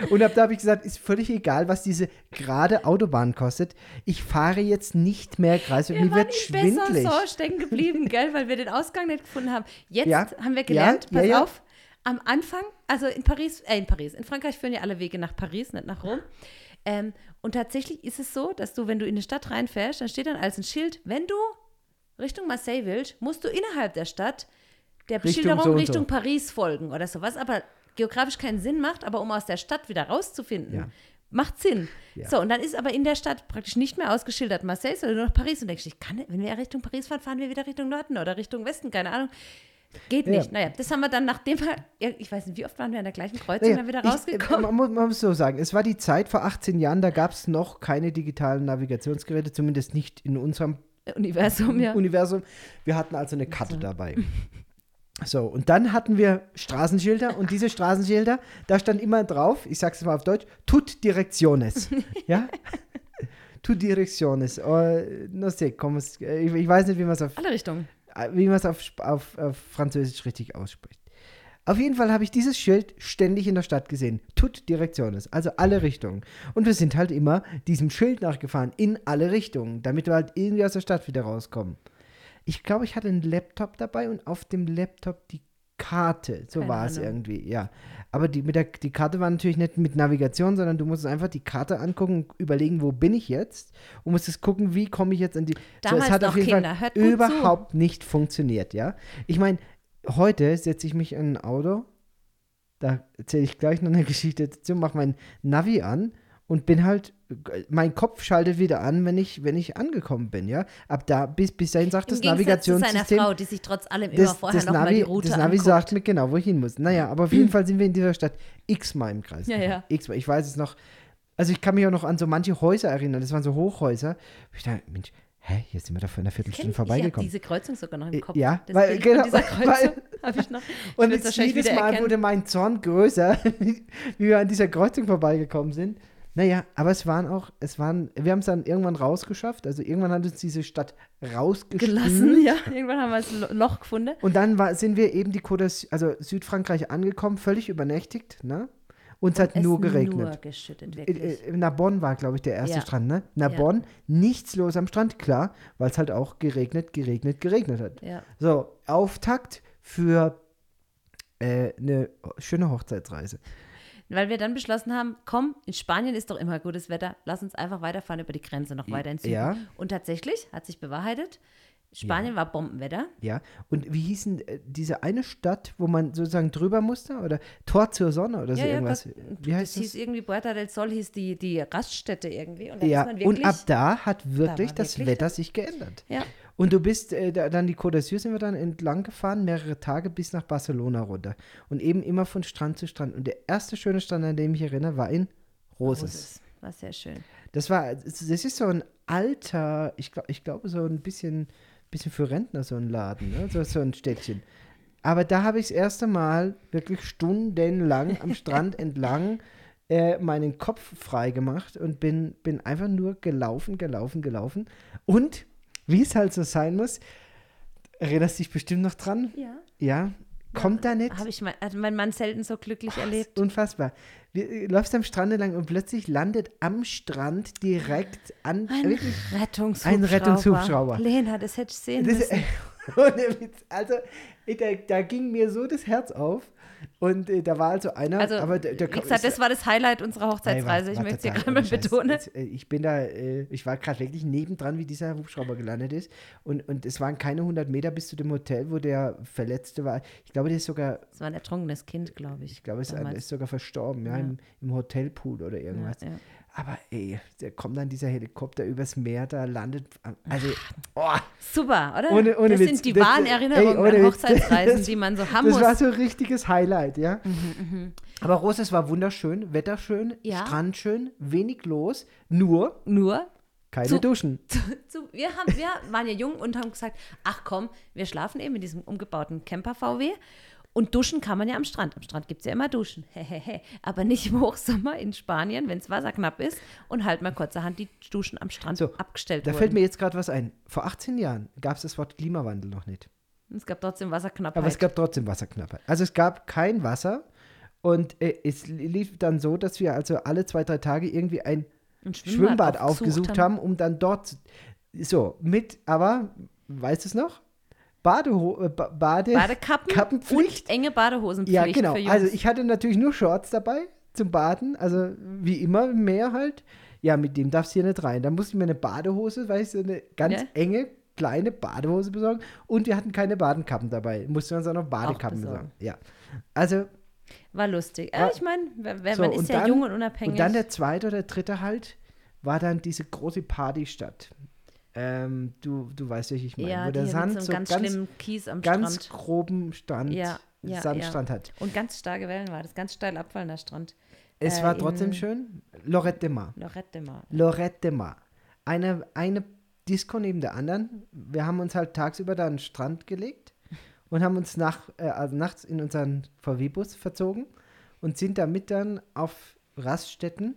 und ab da habe ich gesagt, ist völlig egal, was diese gerade Autobahn kostet. Ich fahre jetzt nicht mehr Kreisverkehr. Wir Mir waren wird in schwindelig. so stecken geblieben, gell, weil wir den Ausgang nicht gefunden haben. Jetzt Ja, haben wir gelernt, ja, pass ja, auf, am Anfang, also in Paris, äh, in Paris, in Frankreich führen ja alle Wege nach Paris, nicht nach Rom. Ähm, und tatsächlich ist es so, dass du, wenn du in eine Stadt reinfährst, dann steht dann als ein Schild, wenn du Richtung Marseille willst, musst du innerhalb der Stadt der Richtung Beschilderung so Richtung so. Paris folgen oder so, was aber geografisch keinen Sinn macht, aber um aus der Stadt wieder rauszufinden, Ja. macht Sinn. Ja. So, und dann ist aber in der Stadt praktisch nicht mehr ausgeschildert Marseille, sondern nur noch Paris. Und denkst du, ich kann, wenn wir Richtung Paris fahren, fahren wir wieder Richtung Norden oder Richtung Westen, keine Ahnung. Geht Ja. nicht. Naja, das haben wir dann, nachdem wir, ja, ich weiß nicht, wie oft waren wir an der gleichen Kreuzung Naja, dann wieder ich- rausgekommen. man, muss, man muss so sagen, es war die Zeit vor 18 Jahren, da gab es noch keine digitalen Navigationsgeräte, zumindest nicht in unserem Universum, ja. Universum. Wir hatten also eine Karte dabei. So, und dann hatten wir Straßenschilder und diese Straßenschilder, da stand immer drauf, ich sag's mal auf Deutsch, tut direcciones. ja? Tut direcciones. Oh, no sé, como ich, ich weiß nicht, wie man es auf Alle Richtungen. äh, wie man es auf, auf, auf Französisch richtig ausspricht. Auf jeden Fall habe ich dieses Schild ständig in der Stadt gesehen. Tut Directiones, also alle Richtungen. Und wir sind halt immer diesem Schild nachgefahren, in alle Richtungen, damit wir halt irgendwie aus der Stadt wieder rauskommen. Ich glaube, ich hatte einen Laptop dabei und auf dem Laptop die Karte. So war es irgendwie, ja. Aber die, mit der, die Karte war natürlich nicht mit Navigation, sondern du musstest einfach die Karte angucken, überlegen, wo bin ich jetzt und musstest gucken, wie komme ich jetzt an die. Damals es hat auf jeden Kinder, Fall gut zu. überhaupt nicht funktioniert, ja. Ich meine, heute setze ich mich in ein Auto, da erzähle ich gleich noch eine Geschichte dazu, mache mein Navi an und bin halt, mein Kopf schaltet wieder an, wenn ich, wenn ich angekommen bin, ja. Ab da, bis, bis dahin sagt Im das Navigationssystem. seiner Frau, die sich trotz allem immer Das, vorher das, noch mal Navi, die Route das Navi anguckt. sagt mir genau, wo ich hin muss. Naja, aber auf jeden Fall sind wir in dieser Stadt x-mal im Kreis. Ja, ja. X-mal. Ich weiß es noch. Also ich kann mich auch noch an so manche Häuser erinnern. Das waren so Hochhäuser. Ich dachte, Mensch, hä, hier sind wir doch vor einer Viertelstunde ich, ich vorbeigekommen. diese Kreuzung sogar noch Äh, im Kopf. ja, das weil- Bild genau, dieser Kreuzung habe ich noch. Ich Und jetzt jedes Mal erkennen. wurde mein Zorn größer, wie wir an dieser Kreuzung vorbeigekommen sind. Naja, aber es waren auch, es waren, wir haben es dann irgendwann rausgeschafft. Also irgendwann hat uns diese Stadt rausgelassen. gelassen, ja. Irgendwann haben wir das Lo- Loch gefunden. Und dann war, sind wir eben die Côte also Südfrankreich angekommen, völlig übernächtigt, ne? Uns hat Es nur geregnet. Nur geschüttet, Äh, wirklich. äh, Narbonne war, glaube ich, der erste Ja. Strand, ne? Ja. Narbonne, nichts los am Strand, klar, weil es halt auch geregnet, geregnet, geregnet hat. ja. So, Auftakt für äh, eine schöne Hochzeitsreise. Weil wir dann beschlossen haben, komm, in Spanien ist doch immer gutes Wetter, lass uns einfach weiterfahren über die Grenze noch weiter in Süden. Ja. Und tatsächlich hat sich bewahrheitet, Spanien war Bombenwetter. Ja, und wie hieß denn äh, diese eine Stadt, wo man sozusagen drüber musste? Oder Tor zur Sonne oder so ja, ja, irgendwas? was, wie heißt das hieß irgendwie Puerta del Sol, hieß die, die Raststätte irgendwie. Und da Ja, man und wirklich, ab da hat wirklich war das wirklich Wetter sich geändert. ja, Und du bist äh, da, dann die Côte d'Azur sind wir dann entlang gefahren, mehrere Tage bis nach Barcelona runter. Und eben immer von Strand zu Strand. Und der erste schöne Strand, an dem ich mich erinnere, war in Roses. Roses. War sehr schön. Das war, das ist so ein alter, ich glaube, ich glaube so ein bisschen, bisschen für Rentner so ein Laden, ne? so, so ein Städtchen. Aber da habe ich das erste Mal wirklich stundenlang am Strand entlang äh, meinen Kopf frei gemacht und bin, bin einfach nur gelaufen, gelaufen, gelaufen. Und wie es halt so sein muss, erinnerst du dich bestimmt noch dran? Ja. Ja, kommt da nicht? Habe ich mein, hat mein Mann selten so glücklich erlebt. Unfassbar. Wir, äh, läufst am Strand entlang und plötzlich landet am Strand direkt an. Ein wirklich, Rettungshubschrauber. Ein Rettungshubschrauber. Lena, das hätte ich sehen das, müssen. Also, ich- da, da ging mir so das Herz auf. Und äh, da war also einer. Also, aber der, der wie gesagt, das war das Highlight unserer Hochzeitsreise. ich möchte es hier gerade mal betonen. Äh, Ich bin da, äh, ich war gerade wirklich nebendran, wie dieser Hubschrauber gelandet ist. Und, und es waren keine 100 Meter bis zu dem Hotel, wo der Verletzte war. Ich glaube, der ist sogar, Es war ein ertrunkenes Kind, glaube ich. ich glaube, es ist sogar verstorben, ja, Ja. Im, im Hotelpool oder irgendwas. Ja, ja. Aber ey, da kommt dann dieser Helikopter übers Meer, da landet, also, oh, Super, oder? Ohne- ohne das Witz. sind die Das- wahren ey, Erinnerungen ohne an. Hochzeitsreisen, Das- die man so haben das war muss. so ein richtiges Highlight, ja. Mhm, Aber Roses war wunderschön, Wetter schön, Ja. Strand schön, wenig los, nur Nur, keine Zu- Duschen. zu, wir, haben, wir waren ja jung und haben gesagt, ach komm, wir schlafen eben in diesem umgebauten Camper-VW. Und duschen kann man ja am Strand. Am Strand gibt es ja immer Duschen. Hehehe. Aber nicht im Hochsommer in Spanien, wenn es wasserknapp ist und halt mal kurzerhand die Duschen am Strand So, abgestellt Da wurden. fällt mir jetzt gerade was ein. Vor 18 Jahren gab es das Wort Klimawandel noch nicht. es gab trotzdem Wasserknappheit. Aber es gab trotzdem Wasserknappheit. Also es gab kein Wasser und äh, es lief dann so, dass wir also alle zwei, drei Tage irgendwie ein Ein Schwimmbad, aufgesucht aufgesucht haben. um dann dort, so, mit, aber, weißt du es noch? Badeho äh, ba Bade Badekappen Kappenpflicht. und enge Badehosенpflicht Ja, genau. Also ich hatte natürlich nur Shorts dabei zum Baden, also wie immer im Meer halt. Ja, mit dem darfst du hier nicht rein. Da musste ich mir eine Badehose, weißt du, eine ganz Ja. enge, kleine Badehose besorgen. Und wir hatten keine Badenkappen dabei. Mussten wir uns auch noch Badekappen besorgen. besorgen. Ja. Also, War lustig. Ja. Ja, ich meine, So, man ist ja dann- jung und unabhängig. und dann der zweite oder dritte halt, war dann diese große Partystadt. Ähm, du, du weißt, welche ich meine. ja, wo der Sand so ganz, ganz, schlimmen Kies am ganz Strand. groben Stand, Ja, ja, Sandstrand hat. Und ganz starke Wellen war das, ganz steil abfallender Strand. Es Äh, war trotzdem schön. Lorette de Mar. Lorette de Mar. Lorette de Mar. Eine, eine Disco neben der anderen. Wir haben uns halt tagsüber da an den Strand gelegt und haben uns nach, äh, also nachts in unseren VW-Bus verzogen und sind damit dann auf Raststätten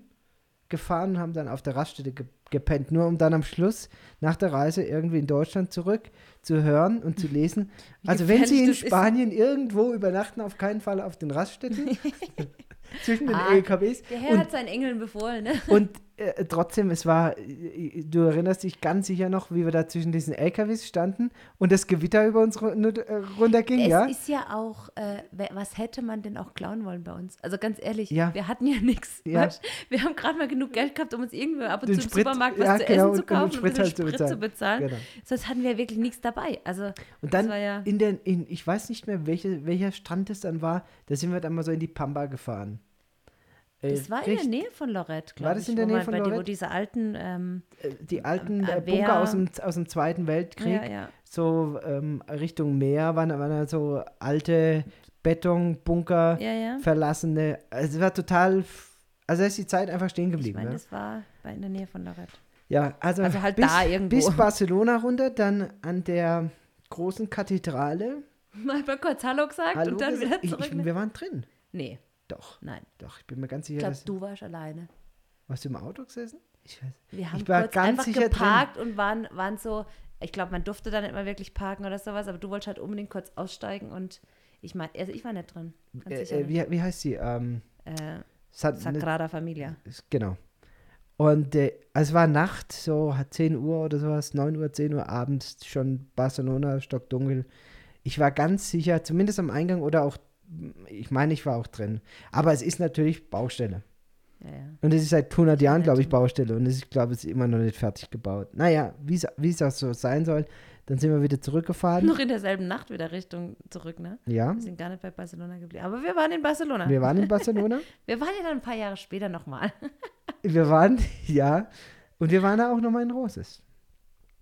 gefahren und haben dann auf der Raststätte ge gepennt, nur um dann am Schluss nach der Reise irgendwie in Deutschland zurück zu hören und zu lesen. Also wenn Sie in. Spanien irgendwo übernachten, auf keinen Fall auf den Raststätten zwischen den Ah, LKWs. Der Herr Und hat seinen Engeln befohlen, ne? und äh, trotzdem, es war, äh, du erinnerst dich ganz sicher noch, wie wir da zwischen diesen LKWs standen und das Gewitter über uns äh, runterging, Es ja? ist ja auch, äh, was hätte man denn auch klauen wollen bei uns? Also ganz ehrlich, Ja. wir hatten ja nichts. Ja. Wir haben gerade mal genug Geld gehabt, um uns irgendwo ab und Den zu im Sprit- Supermarkt was ja, zu genau, essen und- zu und kaufen und, Sprit ein bisschen halt zu Sprit bezahlen. zu bezahlen. Genau. Sonst hatten wir wirklich nichts dabei. Also Und dann war ja, in den, in, ich weiß nicht mehr, welche, welcher Strand es dann war, da sind wir dann mal so in die Pampa gefahren. Äh, das war in der recht- Nähe von Lorette, glaube War das ich. in der Nähe von bei die- Wo Lorette? diese alten, ähm, äh, die alten äh, äh, wer- Bunker aus dem, aus dem Zweiten Weltkrieg, ja, ja. so ähm, Richtung Meer, waren, waren da so alte Betonbunker, Ja, verlassene, also es war total, also ist die Zeit einfach stehen Ich geblieben. meine, ne? das war in der Nähe von Lorette. Ja, also, Also halt bis, da irgendwo. bis Barcelona runter, dann an der großen Kathedrale. Mal kurz Hallo gesagt Hallo und dann gesagt. wieder ich, zurück. ich, ne? wir waren drin. nee, Doch, nein. doch, ich bin mir ganz sicher, Ich glaube, du warst alleine. warst du im Auto gesessen? Ich weiß. Wir haben Ich war kurz ganz einfach sicher drin. geparkt und waren, waren so, ich glaube, man durfte da nicht mal wirklich parken oder sowas, aber du wolltest halt unbedingt kurz aussteigen und ich meine, also ich war nicht drin. Ganz Äh, äh, wie, wie heißt sie? Ähm, Äh, Sa- Sagrada Familia. genau. Und äh, es war Nacht, so 10 Uhr oder sowas, 9 Uhr, 10 Uhr abends, schon Barcelona, stockdunkel. Ich war ganz sicher, zumindest am Eingang oder auch, ich meine, ich war auch drin. Aber es ist natürlich Baustelle. Ja, ja. Und es ist seit 100 Jahren, glaube ich. Baustelle. Und es ist, glaube ich, immer noch nicht fertig gebaut. Naja, wie es- wie es auch so sein soll. Dann sind wir wieder zurückgefahren. Noch in derselben Nacht wieder Richtung zurück, ne? Ja, Wir sind gar nicht bei Barcelona geblieben. Aber wir waren in Barcelona. wir waren in Barcelona. Wir waren ja dann ein paar Jahre später nochmal. Wir waren, ja. Und wir waren da auch nochmal in Roses.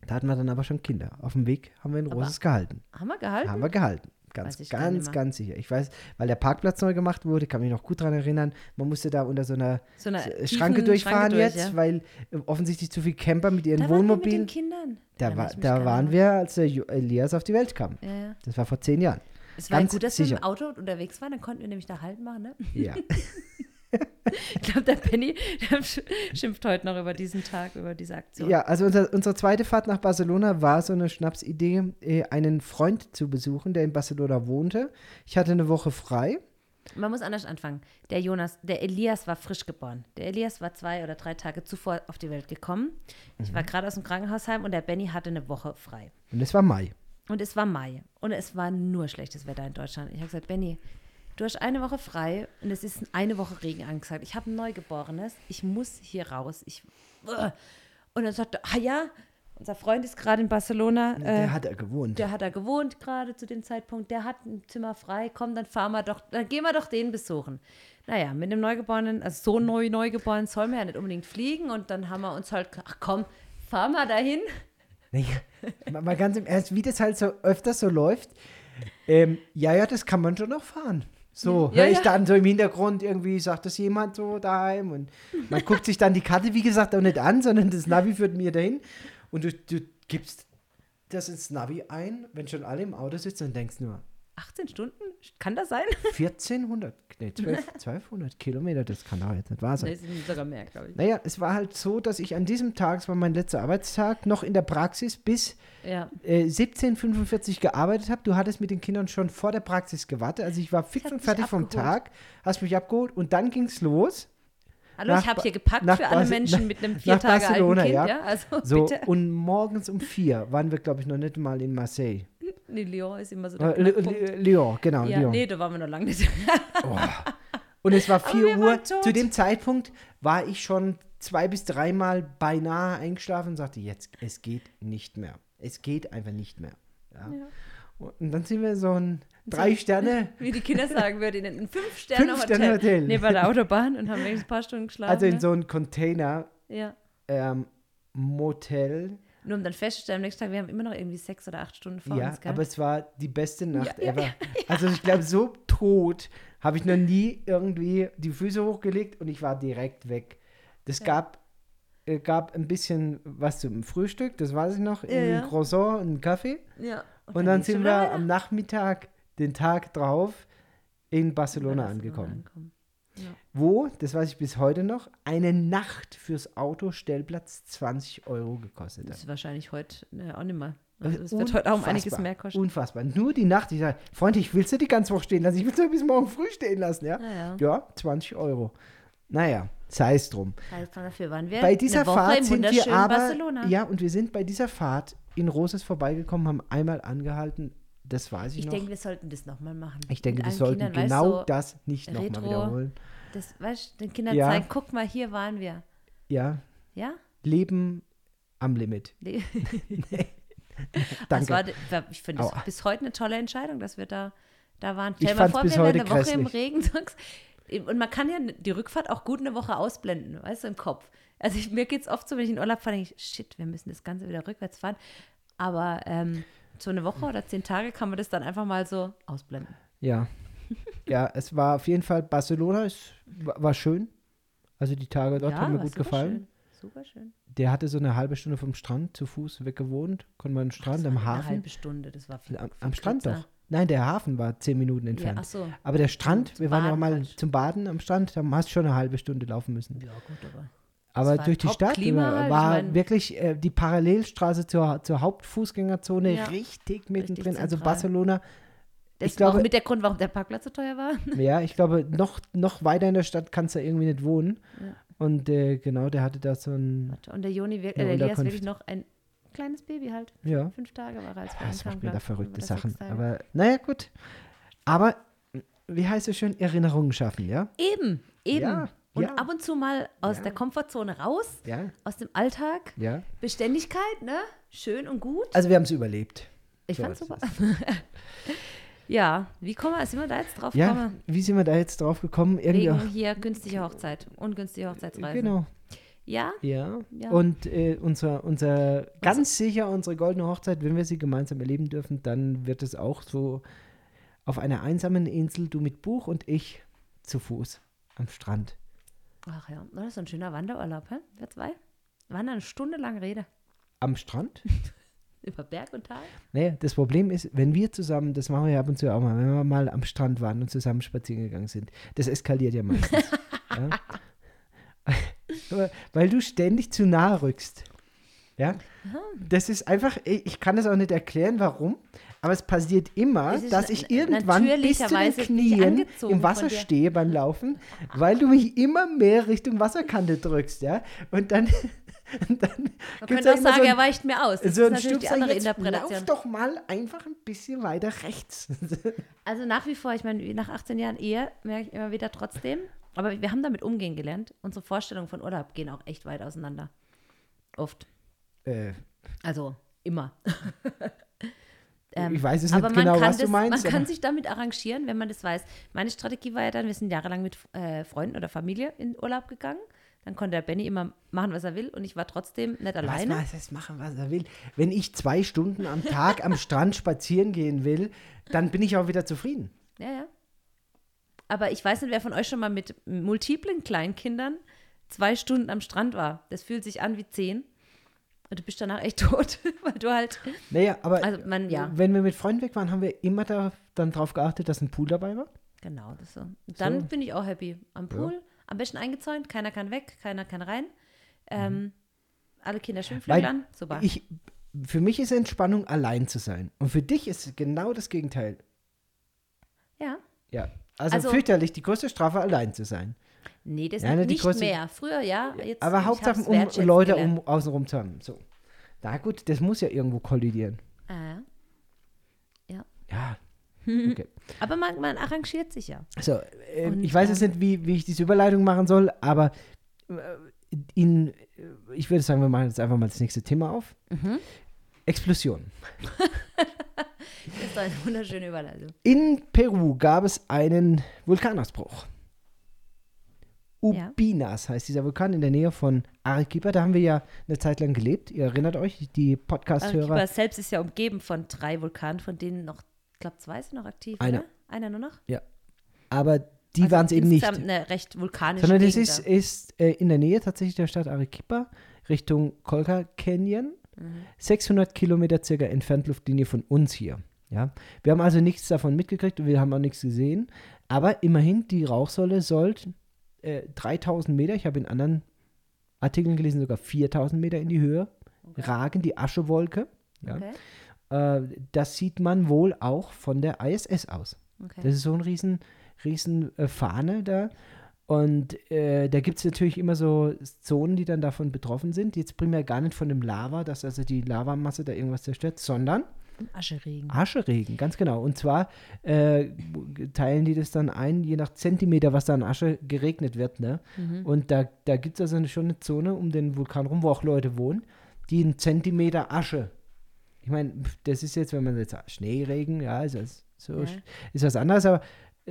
Da hatten wir dann aber schon Kinder. Auf dem Weg haben wir in Aber- Roses gehalten. Haben wir gehalten? Haben wir gehalten. Ganz, ganz, ganz sicher. Ich weiß, weil der Parkplatz neu gemacht wurde, kann mich noch gut daran erinnern. Man musste da unter so einer so eine äh, Schranke durchfahren durch, jetzt, ja. weil äh, offensichtlich zu viele Camper mit ihren Da waren wir mit Wohnmobilen. den Kindern. Da, Erinnere war, da waren wir, als Elias auf die Welt kam. Ja, ja. Das war vor zehn Jahren. Es war Ganz gut, dass wir sicher. im Auto unterwegs waren, dann konnten wir nämlich da Halt machen, ne? Ja. Ich glaube, der Penny der sch- schimpft heute noch über diesen Tag, über diese Aktion. ja, also unser, unsere zweite Fahrt nach Barcelona war so eine Schnapsidee, äh, einen Freund zu besuchen, der in Barcelona wohnte. Ich hatte eine Woche frei. Man muss anders anfangen. Der Jonas, der Elias war frisch geboren. Der Elias war zwei oder drei Tage zuvor auf die Welt gekommen. Ich Mhm. war gerade aus dem Krankenhaus heim und der Benny hatte eine Woche frei. Und es war Mai. Und es war Mai. Und es war nur schlechtes Wetter in Deutschland. Ich habe gesagt, Benny, du hast eine Woche frei und es ist eine Woche Regen angesagt. Ich habe ein Neugeborenes. Ich muss hier raus. Ich, und dann sagte er, ah ja, unser Freund ist gerade in Barcelona. Der Äh, hat er gewohnt. der hat da gewohnt gerade zu dem Zeitpunkt. Der hat ein Zimmer frei. Komm, dann fahren wir doch, dann gehen wir doch den besuchen. Naja, mit dem Neugeborenen, also so neu Neugeborenen sollen wir ja nicht unbedingt fliegen. Und dann haben wir uns halt, ach komm, fahren wir dahin. Mal, ganz im Ernst, wie das halt so öfters so läuft. Ähm, ja, ja, das kann man schon noch fahren. So, Ja, höre ich ja. dann so im Hintergrund irgendwie, sagt das jemand so daheim und man guckt sich dann die Karte, wie gesagt, auch nicht an, sondern das Navi führt mir dahin und du, du gibst das ins Navi ein, wenn schon alle im Auto sitzen und denkst nur, 18 Stunden? Kann das sein? 1400, nee, 12, 1200 Kilometer, das kann doch jetzt nicht wahr sein. Es sind sogar mehr, glaube ich. Naja, es war halt so, dass ich an diesem Tag, es war mein letzter Arbeitstag, noch in der Praxis bis Ja. äh, 1745 gearbeitet habe. Du hattest mit den Kindern schon vor der Praxis gewartet. Also ich war fix hat und fertig vom. Tag, hast mich abgeholt und dann ging es los. Hallo, Nach ich habe hier gepackt für alle Menschen nach- mit einem vier Tage alten Kind, ja. ja? Also So, bitte. und morgens um vier waren wir, glaube ich, noch nicht mal in Marseille. Nee, Lyon ist immer so der Äh. Li- Lyon, genau. Ja, Lyon. nee, da waren wir noch lange nicht. Und es war 4 wir Uhr. Zu dem Zeitpunkt war ich schon zwei bis dreimal beinahe eingeschlafen und sagte, jetzt, es geht nicht mehr. Es geht einfach nicht mehr. Ja. Und dann sind wir so ein drei Sterne, Wie die Kinder sagen würden, in ein Fünf-Sterne-Hotel. Nee, bei der Autobahn und haben wenigstens ein paar Stunden geschlafen. also in ne? so ein Container Ja. ähm, Motel. Nur um dann festzustellen, am nächsten Tag, wir haben immer noch irgendwie sechs oder acht Stunden vor Ja, uns, gell? aber es war die beste Nacht Ja, ja, ever. Also ich glaube, so tot habe ich noch nie irgendwie die Füße hochgelegt und ich war direkt weg. Das gab, äh, gab ein bisschen was zum Frühstück, das weiß ich noch, Ja, ein ja. Croissant, einen Kaffee. ja. Und dann geht's sind wir wieder am Nachmittag, den Tag drauf, in Barcelona Barcelona angekommen. ankommen. Wo, das weiß ich bis heute noch, eine Nacht fürs Autostellplatz 20 Euro gekostet Das hat. ist wahrscheinlich heute ne, auch nicht mehr. Das Also es wird heute auch um einiges mehr kosten. Unfassbar. Nur die Nacht. Ich sage, Freund, ich will sie die ganze Woche stehen lassen. Ich will sie bis morgen früh stehen lassen. Ja, Ja, ja. ja 20 Euro. Naja, sei es drum. Also dafür waren wir Bei dieser Fahrt sind wir aber, Barcelona. ja, und wir sind bei dieser Fahrt in Roses vorbeigekommen, haben einmal angehalten. Das weiß ich, ich noch. denke, wir sollten das nochmal machen. ich denke, wir sollten Kindern, weißt genau du, das nicht nochmal wiederholen. Das, weißt du, den Kindern Ja. zeigen, guck mal, hier waren wir. Ja, Ja? Leben am Limit. Le- Danke. Das war, ich finde das Aua. bis heute eine tolle Entscheidung, dass wir da, da waren. Ich Stell dir mal vor, wir wären eine Woche im grässlich. Regen. Und man kann ja die Rückfahrt auch gut eine Woche ausblenden, weißt du, im Kopf. Also ich, mir geht es oft so, wenn ich in Urlaub fahre, denke ich, shit, wir müssen das Ganze wieder rückwärts fahren. Aber ähm, so eine Woche oder zehn Tage kann man das dann einfach mal so ausblenden. Ja. ja, es war auf jeden Fall Barcelona, es war, schön. Also die Tage dort ja, haben mir gut gefallen. Schön. Super schön. Der hatte so eine halbe Stunde vom Strand zu Fuß weg gewohnt. Konnte man am Strand, am war Eine Hafen. halbe Stunde, das war viel. Am, am Strand doch. Nein, der Hafen war zehn Minuten Ja, entfernt. ach so. Aber der Strand, Zum wir waren ja Baden mal halt. zum Baden am Strand, da hast du schon eine halbe Stunde laufen müssen. Ja, gut, aber. Aber durch die Stadt Top-Klima war, ich mein- wirklich äh, die Parallelstraße zur, zur Hauptfußgängerzone Ja, richtig mittendrin. richtig also. Barcelona, Das Ich ist glaube- auch mit der Grund, warum der Parkplatz so teuer war. ja, ich glaube, noch, noch weiter in der Stadt kannst du irgendwie nicht wohnen. Ja. Und äh, genau, der hatte da so ein, Und der Joni, wir- äh, der Elias wirklich noch ein kleines Baby halt. ja, Fünf Tage war er als wir das macht mir da verrückte Sachen. Aber naja, gut. Aber wie heißt es schön? Erinnerungen schaffen, ja? Eben, eben. Ja, und ja. ab und zu mal aus Ja. der Komfortzone raus, Ja, aus dem Alltag. Beständigkeit, ne? Schön und gut. Also wir haben es überlebt. Ich so fand's super. ja, wie kommen wir, sind wir da jetzt drauf Ja, gekommen? wie sind wir da jetzt drauf gekommen? Irgendwie Wegen hier günstige Hochzeit, ungünstige Hochzeitsreise. Genau. Ja, Ja. Ja. Und äh, unser, unser, ganz sicher unsere goldene Hochzeit, wenn wir sie gemeinsam erleben dürfen, dann wird es auch so auf einer einsamen Insel, du mit Buch und ich zu Fuß am Strand. Ach ja, das ist ein schöner Wanderurlaub, hä? Wir zwei. Wandern eine Stunde lang Rede. Am Strand? Über Berg und Tal. Naja, das Problem ist, wenn wir zusammen, das machen wir ja ab und zu auch mal, wenn wir mal am Strand waren und zusammen spazieren gegangen sind, das eskaliert ja meistens. ja? Weil du ständig zu nahe rückst. Ja? Das ist einfach, ich kann das auch nicht erklären, warum, aber es passiert immer, Es dass ich irgendwann bis zu den Knien im Wasser stehe beim Laufen, weil du mich immer mehr Richtung Wasserkante drückst, ja? Und dann, und dann Man könnte auch sagen, so ein- er weicht mir aus. Das so ist natürlich die andere jetzt lauf Interpretation. doch mal einfach ein bisschen weiter rechts. Also nach wie vor, ich meine, nach 18 Jahren Ehe merke ich immer wieder trotzdem, aber wir haben damit umgehen gelernt. Unsere Vorstellungen von Urlaub gehen auch echt weit auseinander. Oft. äh, Also immer. ich weiß es Ähm, aber nicht man genau, kann was das, du meinst. Man kann sich damit arrangieren, wenn man das weiß. Meine Strategie war ja dann, wir sind jahrelang mit äh, Freunden oder Familie in Urlaub gegangen. Dann konnte der Benny immer machen, was er will und ich war trotzdem nicht was alleine. man das machen, was er will. Wenn ich zwei Stunden am Tag am Strand spazieren gehen will, dann bin ich auch wieder zufrieden. Ja, ja. Aber ich weiß nicht, wer von euch schon mal mit multiplen Kleinkindern zwei Stunden am Strand war. Das fühlt sich an wie zehn. Und du bist danach echt tot, weil du halt. Naja, aber Also, man, ja. wenn wir mit Freunden weg waren, haben wir immer da, dann darauf geachtet, dass ein Pool dabei war. Genau, das so. Dann So. bin ich auch happy. Am Pool, am besten eingezäunt, keiner kann weg, keiner kann rein. Ähm, Alle Kinder Schwimmflügel an, super. Ich, für mich ist Entspannung, allein zu sein. Und für dich ist genau das Gegenteil. ja. Ja. Also, Also- fürchterlich, die größte Strafe, allein zu sein. Nee, das Ja, ne, die nicht größte- mehr. Früher, ja. Jetzt, Aber Hauptsache, um Leute gelernt. um außenrum zu haben. So. Na gut, das muss ja irgendwo kollidieren. Ah, ja. Okay. Aber man, man arrangiert sich ja. So, äh, Und, ich weiß jetzt nicht, wie, wie ich diese Überleitung machen soll, aber äh, in, äh, ich würde sagen, wir machen jetzt einfach mal das nächste Thema auf. Mhm. Explosion. Das ist eine wunderschöne Überleitung. In Peru gab es einen Vulkanausbruch. Ja. Ubinas heißt dieser Vulkan in der Nähe von Arequipa. Da haben wir ja eine Zeit lang gelebt. Ihr erinnert euch, die Podcast-Hörer. Arequipa selbst ist ja umgeben von drei Vulkanen, von denen noch, ich glaube, zwei sind noch aktiv. Einer. Oder? Einer nur noch? Aber die Also waren es eben nicht. insgesamt Eine recht vulkanische Sondern das ist, ist äh, in der Nähe tatsächlich der Stadt Arequipa, Richtung Colca Canyon. Mhm. 600 Kilometer circa entfernt Luftlinie von uns hier. Ja? Wir haben also nichts davon mitgekriegt und wir haben auch nichts gesehen. Aber immerhin, die Rauchsäule sollte äh, 3000 Meter, ich habe in anderen Artikeln gelesen, sogar 4000 Meter in die Höhe ragen, die Aschewolke. Ja? Okay. Äh, das sieht man wohl auch von der ISS aus. Okay. Das ist so ein riesen, riesen äh, Fahne da. Und äh, da gibt es natürlich immer so Zonen, die dann davon betroffen sind. Jetzt primär gar nicht von dem Lava, dass also die Lavamasse da irgendwas zerstört, sondern Ascheregen. Ascheregen, ganz genau. Und zwar äh, teilen die das dann ein, je nach Zentimeter, was da an Asche geregnet wird. Ne? Mhm. Und da, da gibt es also eine, schon eine Zone um den Vulkan rum, wo auch Leute wohnen, die einen Zentimeter Asche. Ich meine, das ist jetzt, wenn man jetzt sagt, Schneeregen, ja, ist, das, so, Ja. ist was anderes, aber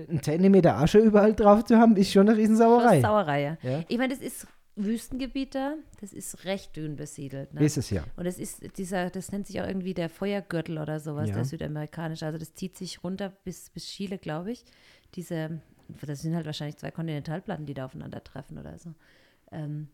ein Zentimeter Asche überall drauf zu haben, ist schon eine Riesensauerei. Sauerei, ja. Ja. Ich meine, das ist Wüstengebiet da, das ist recht dünn besiedelt. Ne? Ist es ja. Und es ist dieser, das nennt sich auch irgendwie der Feuergürtel oder sowas, Ja. der südamerikanische. Also das zieht sich runter bis, bis Chile, glaube ich. Diese, das sind halt wahrscheinlich zwei Kontinentalplatten, die da aufeinandertreffen oder so. Ähm,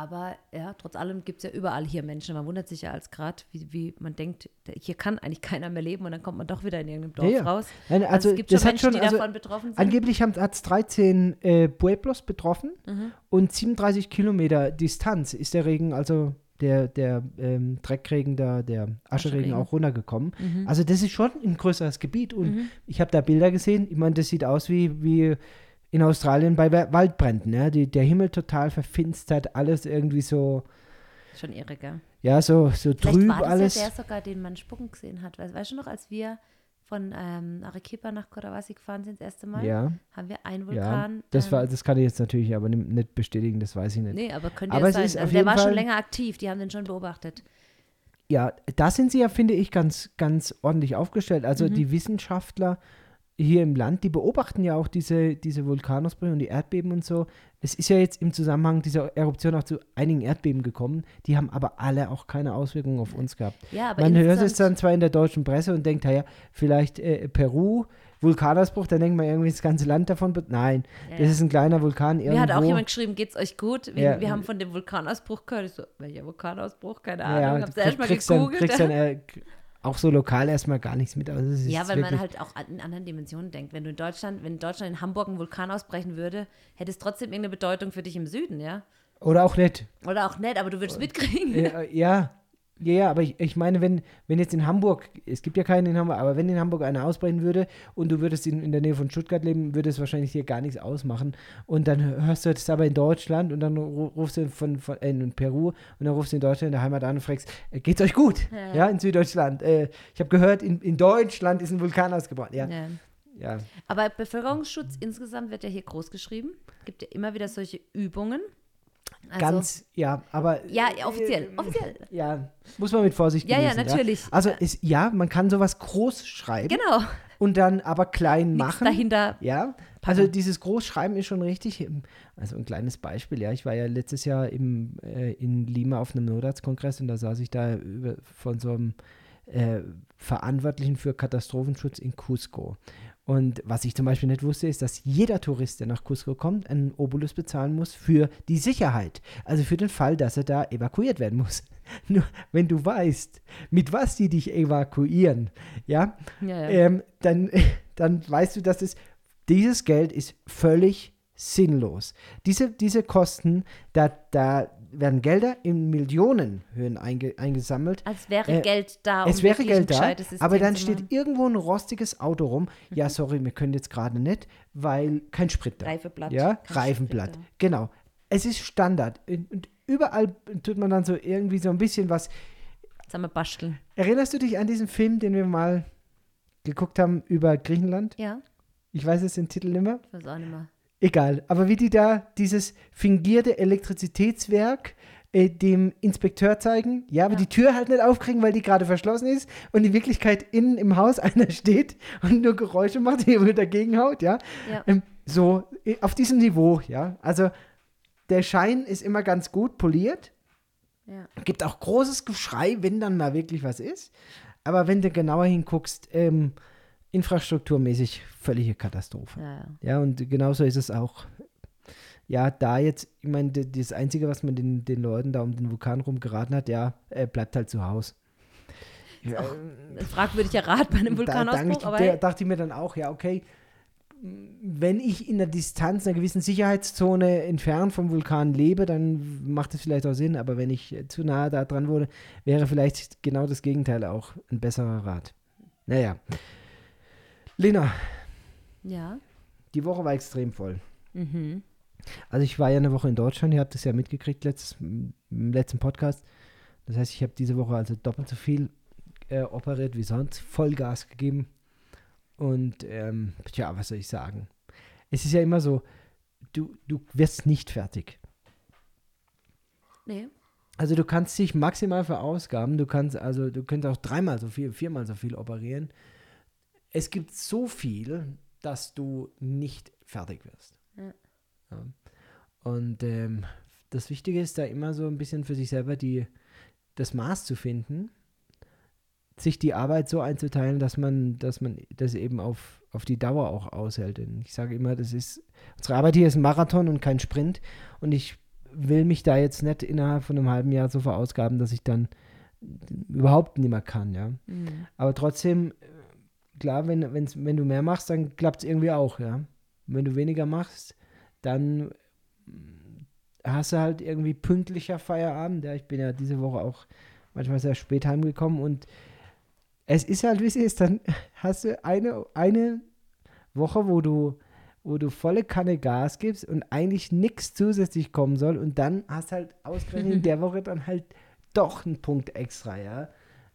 aber ja, trotz allem gibt es ja überall hier Menschen. Man wundert sich ja als gerade, wie, wie man denkt, hier kann eigentlich keiner mehr leben und dann kommt man doch wieder in irgendeinem Dorf Ja, ja. raus. Also, also es gibt schon hat Menschen, schon, die also davon betroffen sind. Angeblich hat es 13 äh, Pueblos betroffen Mhm. und 37 Kilometer Distanz ist der Regen, also der, der ähm, Dreckregen da, der Ascheregen Ascheregen. auch runtergekommen. Mhm. Also das ist schon ein größeres Gebiet und Mhm. ich habe da Bilder gesehen. Ich meine, das sieht aus wie, wie in Australien bei Wa- Waldbränden. Ja? Die, der Himmel total verfinstert, alles irgendwie so, Schon irre, gell? ja, so, so Vielleicht trüb war das alles. ja der sogar, den man spucken gesehen hat. Weißt, weißt du noch, als wir von ähm, Arequipa nach Cotahuasi gefahren sind das erste Mal, ja, haben wir einen ja. Vulkan. Das, ähm, war, das kann ich jetzt natürlich aber nicht- bestätigen, das weiß ich nicht. Nee, aber könnte Aber ja es sein. ist Also der war schon Fall- länger aktiv, die haben den schon beobachtet. Ja, da sind sie ja, finde ich, ganz, ganz ordentlich aufgestellt. Also Mhm. die Wissenschaftler hier im Land, die beobachten ja auch diese, diese Vulkanausbrüche und die Erdbeben und so. Es ist ja jetzt im Zusammenhang dieser Eruption auch zu einigen Erdbeben gekommen. Die haben aber alle auch keine Auswirkungen auf uns gehabt. Ja, aber Man hört es dann zwar in der deutschen Presse und denkt, naja, vielleicht äh, Peru, Vulkanausbruch, dann denkt man irgendwie das ganze Land davon. Nein, Ja, das ja. ist ein kleiner Vulkan irgendwo. Mir hat auch jemand geschrieben, geht's euch gut? Wir, Ja. wir haben von dem Vulkanausbruch gehört. Ich so, welcher Vulkanausbruch? Keine ja, Ahnung. du Hab's erst mal kriegst dann, gegoogelt. kriegst dann äh, auch so lokal erstmal gar nichts mit. Also es ist ja, weil man halt auch in anderen Dimensionen denkt. Wenn du in Deutschland, wenn in Deutschland in Hamburg ein Vulkan ausbrechen würde, hätte es trotzdem irgendeine Bedeutung für dich im Süden, ja? Oder auch nicht. Oder auch nicht, aber du würdest mitkriegen. Ja, ja, ja, ja, aber ich, ich meine, wenn, wenn jetzt in Hamburg, es gibt ja keinen in Hamburg, aber wenn in Hamburg einer ausbrechen würde und du würdest in, in der Nähe von Stuttgart leben, würde es wahrscheinlich hier gar nichts ausmachen. Und dann hörst du das aber in Deutschland und dann ru- rufst du von, von äh, in Peru und dann rufst du in Deutschland in der Heimat an und fragst, äh, geht's euch gut? Ja, Ja. in Süddeutschland. Äh, ich habe gehört, in, in Deutschland ist ein Vulkan ausgebrochen. Ja, Ja. ja. Aber Bevölkerungsschutz insgesamt wird ja hier groß geschrieben. Es gibt ja immer wieder solche Übungen. Also, ganz, ja, aber. Ja, ja, offiziell, offiziell. Ja, muss man mit Vorsicht Ja, ja, natürlich. Also, ist, ja, man kann sowas groß schreiben Genau. und dann aber klein Nichts machen. dahinter. Ja, also dieses Großschreiben ist schon richtig. Also ein kleines Beispiel, ja. Ich war ja letztes Jahr im, äh, in Lima auf einem Notarztkongress und da saß ich da über, von so einem äh, Verantwortlichen für Katastrophenschutz in Cusco. Und was ich zum Beispiel nicht wusste, ist, dass jeder Tourist, der nach Cusco kommt, einen Obolus bezahlen muss für die Sicherheit. Also für den Fall, dass er da evakuiert werden muss. Nur wenn du weißt, mit was die dich evakuieren, ja, Ja, ja. ähm, dann, dann weißt du, dass es, dieses Geld ist völlig sinnlos. Diese, diese Kosten, da, da werden Gelder in Millionenhöhen einge, eingesammelt. Als wäre Äh, Geld da. es um wäre Geld da, aber dann steht irgendwo ein rostiges Auto rum. Ja, sorry, wir können jetzt gerade nicht, weil kein Sprit da. Reifeblatt. Ja, Reifenblatt. Sprit Genau. Es ist Standard. Und überall tut man dann so irgendwie so ein bisschen was haben wir basteln. Erinnerst du dich an diesen Film, den wir mal geguckt haben über Griechenland. Ja, Ich weiß jetzt den Titel nicht mehr. ich weiß auch nicht mehr. Egal. Aber wie die da dieses fingierte Elektrizitätswerk äh, dem Inspekteur zeigen, ja, aber Ja. die Tür halt nicht aufkriegen, weil die gerade verschlossen ist und in Wirklichkeit innen im Haus einer steht und nur Geräusche macht, die wohl dagegen haut, ja. Ja. Ähm, so, äh, auf diesem Niveau, ja. Also der Schein ist immer ganz gut poliert. Ja. Gibt auch großes Geschrei, wenn dann mal wirklich was ist. Aber wenn du genauer hinguckst, ähm, infrastrukturmäßig völlige Katastrophe. Ja, ja. Ja, und genauso ist es auch. Ja, da jetzt, ich meine, das Einzige, was man den, den Leuten da um den Vulkan rum geraten hat, ja, bleibt halt zu Hause. Ja, Ein fragwürdiger Rat bei einem Vulkanausbruch, da, aber da dachte ich mir dann auch, ja, okay, wenn ich in der Distanz, einer gewissen Sicherheitszone entfernt vom Vulkan lebe, dann macht es vielleicht auch Sinn, aber wenn ich zu nahe da dran wohne, wäre vielleicht genau das Gegenteil auch ein besserer Rat. Naja. Lena, ja. die Woche war extrem voll. Mhm. Also ich war ja eine Woche in Deutschland, ihr habt es ja mitgekriegt letztes, im letzten Podcast. Das heißt, ich habe diese Woche also doppelt so viel äh, operiert wie sonst, Vollgas gegeben. Und ähm, tja, was soll ich sagen? Es ist ja immer so, du, du wirst nicht fertig. Nee. Also du kannst dich maximal verausgaben, du kannst also, du könntest auch dreimal so viel, viermal so viel operieren. Es gibt so viel, dass du nicht fertig wirst. Ja. Ja. Und ähm, das Wichtige ist da immer so ein bisschen für sich selber die, das Maß zu finden, sich die Arbeit so einzuteilen, dass man, dass man das eben auf, auf die Dauer auch aushält. Denn ich sage immer, das ist, unsere Arbeit hier ist ein Marathon und kein Sprint. Und ich will mich da jetzt nicht innerhalb von einem halben Jahr so verausgaben, dass ich dann überhaupt nicht mehr kann, ja. Mhm. Aber trotzdem, klar, wenn, wenn's, wenn du mehr machst, dann klappt es irgendwie auch, ja. Und wenn du weniger machst, dann mm, hast du halt irgendwie pünktlicher Feierabend. Ja, ich bin ja diese Woche auch manchmal sehr spät heimgekommen und es ist halt, wie es ist. Dann hast du eine, eine Woche, wo du, wo du volle Kanne Gas gibst und eigentlich nichts zusätzlich kommen soll und dann hast halt ausgerechnet in der Woche dann halt doch einen Punkt extra, ja.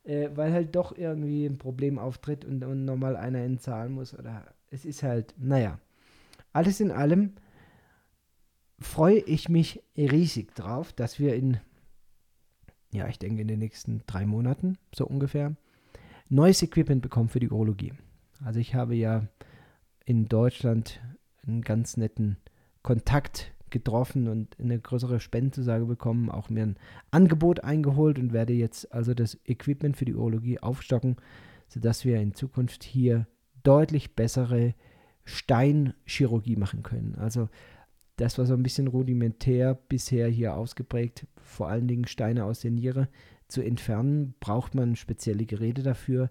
Äh, weil halt doch irgendwie ein Problem auftritt und, und nochmal einer entzahlen muss oder es ist halt, naja. Alles in allem freue ich mich riesig drauf, dass wir in, ja, ich denke in den nächsten drei Monaten, so ungefähr, neues Equipment bekommen für die Urologie. Also ich habe ja in Deutschland einen ganz netten Kontakt getroffen und eine größere Spendenzusage bekommen, auch mir ein Angebot eingeholt und werde jetzt also das Equipment für die Urologie aufstocken, sodass wir in Zukunft hier deutlich bessere Steinchirurgie machen können. Also das war so ein bisschen rudimentär bisher hier ausgeprägt, vor allen Dingen Steine aus der Niere zu entfernen, braucht man spezielle Geräte dafür,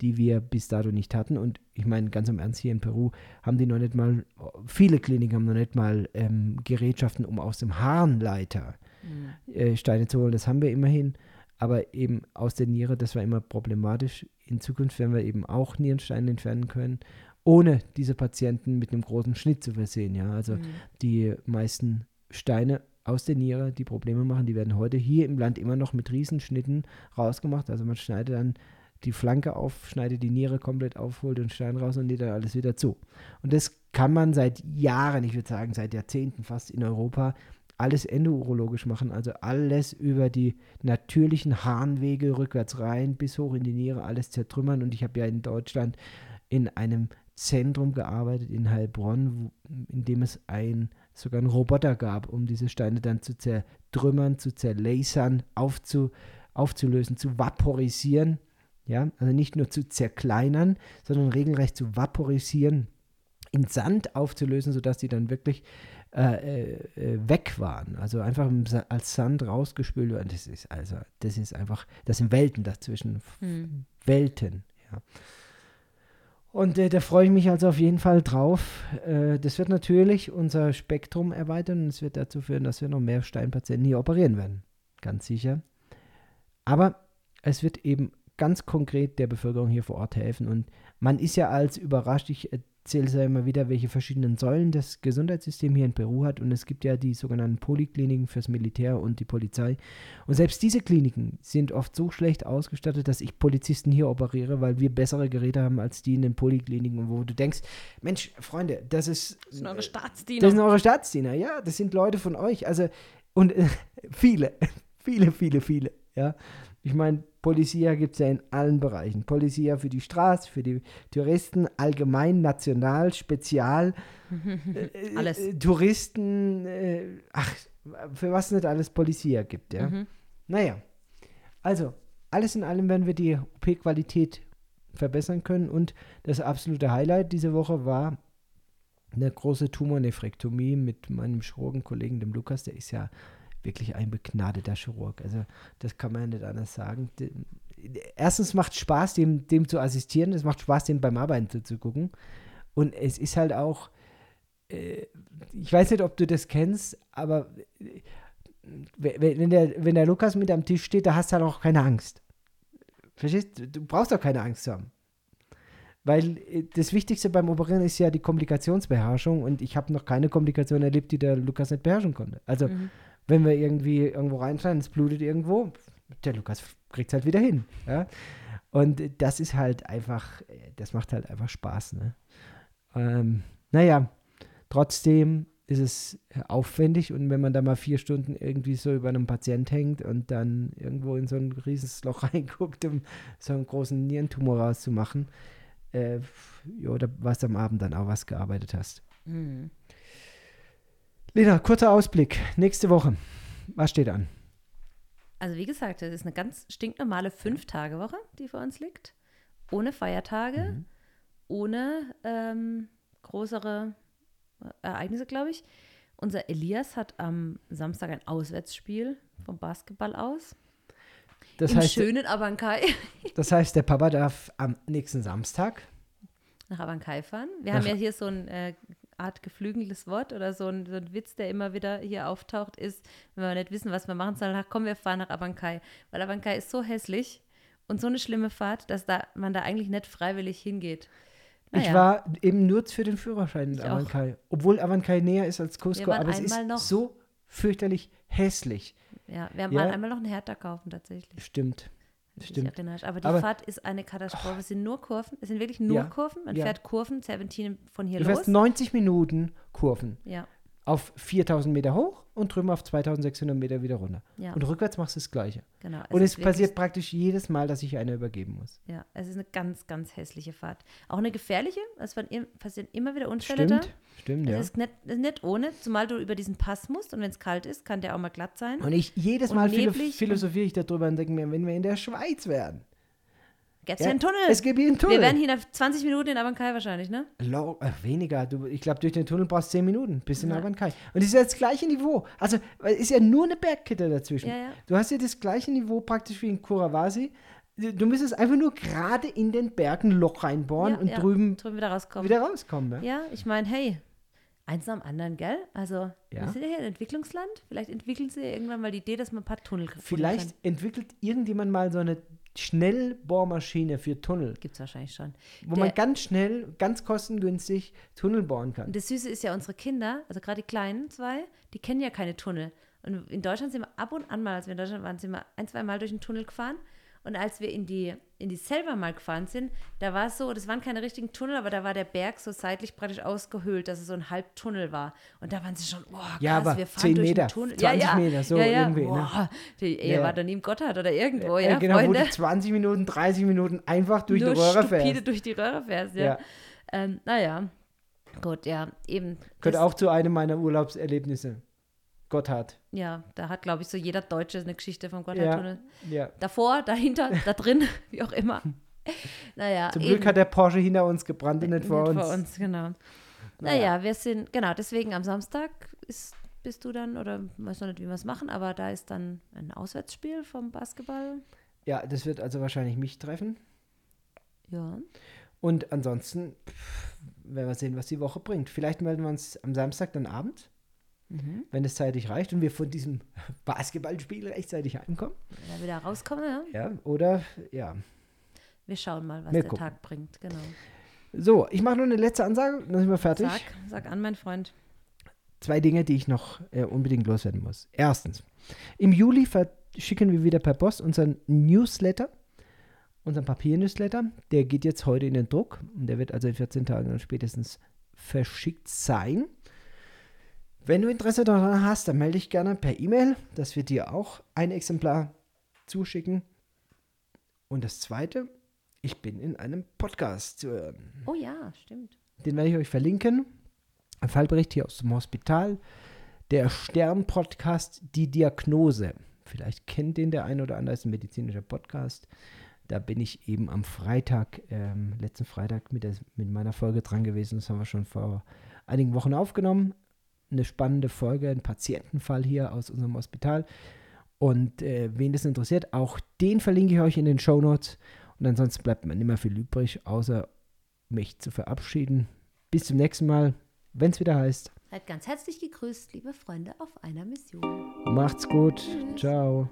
die wir bis dato nicht hatten. Und ich meine, ganz im Ernst, hier in Peru haben die noch nicht mal, viele Kliniken haben noch nicht mal ähm, Gerätschaften, um aus dem Harnleiter Mhm. äh, Steine zu holen. Das haben wir immerhin. Aber eben aus der Niere, das war immer problematisch. In Zukunft werden wir eben auch Nierensteine entfernen können, ohne diese Patienten mit einem großen Schnitt zu versehen. Ja, also Mhm. die meisten Steine aus der Niere, die Probleme machen, die werden heute hier im Land immer noch mit Riesenschnitten rausgemacht. Also man schneidet dann die Flanke auf, schneidet die Niere komplett auf, holt den Stein raus und näht dann alles wieder zu. Und das kann man seit Jahren, ich würde sagen seit Jahrzehnten fast in Europa, alles endourologisch machen. Also alles über die natürlichen Harnwege rückwärts rein bis hoch in die Niere, alles zertrümmern. Und ich habe ja in Deutschland in einem Zentrum gearbeitet in Heilbronn, in dem es ein, sogar einen Roboter gab, um diese Steine dann zu zertrümmern, zu zerlasern, aufzu, aufzulösen, zu vaporisieren. Ja, also nicht nur zu zerkleinern, sondern regelrecht zu vaporisieren, in Sand aufzulösen, sodass die dann wirklich äh, äh, weg waren. Also einfach als Sand rausgespült werden. Das ist also, das ist einfach, das sind Welten dazwischen. Mhm. Welten, ja. Und äh, da freue ich mich also auf jeden Fall drauf. Äh, das wird natürlich unser Spektrum erweitern und es wird dazu führen, dass wir noch mehr Steinpatienten hier operieren werden. Ganz sicher. Aber es wird eben ganz konkret der Bevölkerung hier vor Ort helfen. Und man ist ja als überrascht, ich erzähle es ja immer wieder, welche verschiedenen Säulen das Gesundheitssystem hier in Peru hat. Und es gibt ja die sogenannten Polikliniken fürs Militär und die Polizei. Und selbst diese Kliniken sind oft so schlecht ausgestattet, dass ich Polizisten hier operiere, weil wir bessere Geräte haben als die in den Polikliniken, wo du denkst, Mensch, Freunde, das ist. Das sind eure Staatsdiener. Das sind eure Staatsdiener, ja, das sind Leute von euch. Also, und äh, viele, viele, viele, viele, ja. Ich meine, Polizia gibt es ja in allen Bereichen. Polizia für die Straße, für die Touristen, allgemein, national, spezial. äh, Alles. Äh, Touristen, äh, ach, für was nicht alles Polizia gibt, ja. Mhm. Naja, also, alles in allem werden wir die OP-Qualität verbessern können und das absolute Highlight diese Woche war eine große Tumornephrektomie mit meinem Chirurgenkollegen, dem Lukas, der ist ja wirklich ein begnadeter Chirurg. Also das kann man ja nicht anders sagen. Erstens macht Spaß, dem, dem zu assistieren. Es macht Spaß, dem beim Arbeiten zuzugucken. Und es ist halt auch, äh, ich weiß nicht, ob du das kennst, aber äh, wenn, wenn, der, wenn der Lukas mit am Tisch steht, da hast du halt auch keine Angst. Verstehst du? Du brauchst auch keine Angst zu haben. Weil äh, das Wichtigste beim Operieren ist ja die Komplikationsbeherrschung und ich habe noch keine Komplikation erlebt, die der Lukas nicht beherrschen konnte. Also, Mhm. Wenn wir irgendwie irgendwo reinschneiden, es blutet irgendwo, der Lukas kriegt es halt wieder hin. Ja? Und das ist halt einfach, das macht halt einfach Spaß. Ne? Ähm, naja, trotzdem ist es aufwendig und wenn man da mal vier Stunden irgendwie so über einem Patient hängt und dann irgendwo in so ein rieses Loch reinguckt, um so einen großen Nierentumor rauszumachen, äh, ja, da du am Abend dann auch was gearbeitet hast. Mhm. Lena, kurzer Ausblick. Nächste Woche. Was steht an? Also wie gesagt, das ist eine ganz stinknormale Fünf-Tage-Woche, die vor uns liegt. Ohne Feiertage, Mhm. ohne ähm, größere Ereignisse, glaube ich. Unser Elias hat am Samstag ein Auswärtsspiel vom Basketball aus. Das Im heißt, schönen Abancay das heißt, der Papa darf am nächsten Samstag. nach Abancay fahren. Wir Nach- haben ja hier so ein äh, Art geflügeltes Wort oder so ein, so ein Witz, der immer wieder hier auftaucht, ist, wenn wir nicht wissen, was wir machen sollen, komm, wir fahren nach Abancay. Weil Abancay ist so hässlich und so eine schlimme Fahrt, dass da, man da eigentlich nicht freiwillig hingeht. Ich Naja. war eben nur für den Führerschein in Ich. Avancay. Obwohl Avancay näher ist als Cusco, aber es ist so fürchterlich hässlich. Ja, wir haben Ja. mal einmal noch einen Hertha kaufen tatsächlich. Stimmt. Du dich Stimmt. erinnerst. Aber die Aber- Fahrt ist eine Katastrophe. Es sind nur Kurven. Es sind wirklich nur Ja. Kurven. Man Ja. fährt Kurven, Serpentinen von hier Du los. fährst 90 Minuten Kurven Ja, auf 4000 Meter hoch und drüben auf 2600 Meter wieder runter. ja, Und rückwärts machst du das Gleiche. genau. und es ist wirklich- passiert praktisch jedes Mal, dass ich einer übergeben muss. Ja, es ist eine ganz, ganz hässliche Fahrt. Auch eine gefährliche. Es passieren immer wieder Unfälle da. Stimmt, stimmt, Es ja. ist nicht, es ist nicht ohne, zumal du über diesen Pass musst und wenn es kalt ist, kann der auch mal glatt sein. Und ich jedes Und Mal philo und- philosophiere ich darüber und denke mir, wenn wir in der Schweiz wären. Es ja einen Tunnel. Es gibt hier einen Tunnel. Wir wären hier nach 20 Minuten in Abancay wahrscheinlich, ne? Low, äh, weniger. Du, ich glaube, durch den Tunnel brauchst du 10 Minuten bis in Ja. Avancay. Und es ist ja das gleiche Niveau. Also, ist ja nur eine Bergkette dazwischen. Ja, ja. Du hast ja das gleiche Niveau praktisch wie in Kurawasi. Du du müsstest einfach nur gerade in den Bergen Loch reinbohren und drüben drüben wieder rauskommen. wieder rauskommen. Ne? Ja, ich meine, hey, eins dem anderen, gell? Also, Ja. wir sind ja hier ein Entwicklungsland. Vielleicht entwickeln sie ja irgendwann mal die Idee, dass man ein paar Tunnel gefunden Vielleicht entwickelt irgendjemand mal so eine Schnellbohrmaschine für Tunnel, Gibt es wahrscheinlich schon. wo Der- man ganz schnell, ganz kostengünstig Tunnel bohren kann. Und das Süße ist ja, unsere Kinder, also gerade die kleinen zwei, die kennen ja keine Tunnel. Und in Deutschland sind wir ab und an mal, als wir in Deutschland waren, sind wir ein, zwei Mal durch den Tunnel gefahren. Und als wir in die, in die selber mal gefahren sind, da war es so, das waren keine richtigen Tunnel, aber da war der Berg so seitlich praktisch ausgehöhlt, dass es so ein Halbtunnel war. Und da waren sie schon, boah, krass, Ja, aber wir fahren 10 durch Meter, den Tunnel. 20 Meter, so ja, ja, irgendwie, ne? Boah, die Ehe Ja. war da nie im Gotthard oder irgendwo, Äh, ja, genau, Freunde. wo du 20 Minuten, 30 Minuten einfach durch Nur die Röhre fährst. durch die Röhre fährst, ja. Ja. Ähm, naja, gut, ja, eben. Gehört auch zu einem meiner Urlaubserlebnisse. Gotthard. Ja, da hat, glaube ich, so jeder Deutsche eine Geschichte vom Ja, Gotthardtunnel. ja. Davor, dahinter, da drin, wie auch immer. Naja, Zum eben. Glück hat der Porsche hinter uns gebrannt und nicht vor uns. Vor uns, genau. Naja, wir sind, genau, deswegen am Samstag ist, bist du dann, oder weiß noch nicht, wie wir es machen, aber da ist dann ein Auswärtsspiel vom Basketball. Ja, das wird also wahrscheinlich mich treffen. Ja. Und ansonsten pff, werden wir sehen, was die Woche bringt. Vielleicht melden wir uns am Samstag dann Abend, Mhm. wenn es zeitig reicht und wir von diesem Basketballspiel rechtzeitig heimkommen. Wenn wir wieder rauskommen, ja. Ja, oder ja, Wir schauen mal, was Wir der gucken. Tag bringt. Genau. So, ich mache noch eine letzte Ansage, dann sind wir fertig. Sag, sag an, mein Freund. Zwei Dinge, die ich noch äh, unbedingt loswerden muss. Erstens, im Juli verschicken wir wieder per Post unseren Newsletter, unseren Papier-Newsletter. Der geht jetzt heute in den Druck und der wird also in 14 Tagen dann spätestens verschickt sein. Wenn du Interesse daran hast, dann melde dich gerne per E-Mail, dass wir dir auch ein Exemplar zuschicken. Und das Zweite, ich bin in einem Podcast zu hören. Oh ja, stimmt. Den werde ich euch verlinken. Ein Fallbericht hier aus dem Hospital. Der Stern-Podcast Die Diagnose. Vielleicht kennt den der ein oder andere, ist ein medizinischer Podcast. Da bin ich eben am Freitag, ähm, letzten Freitag mit, der, mit meiner Folge dran gewesen. Das haben wir schon vor einigen Wochen aufgenommen. Eine spannende Folge, ein Patientenfall hier aus unserem Hospital. Und äh, wen das interessiert, auch den verlinke ich euch in den Show Notes. Und ansonsten bleibt mir nicht mehr viel übrig, außer mich zu verabschieden. Bis zum nächsten Mal, wenn es wieder heißt. Seid ganz herzlich gegrüßt, liebe Freunde auf einer Mission. Macht's gut. Tschüss. Ciao.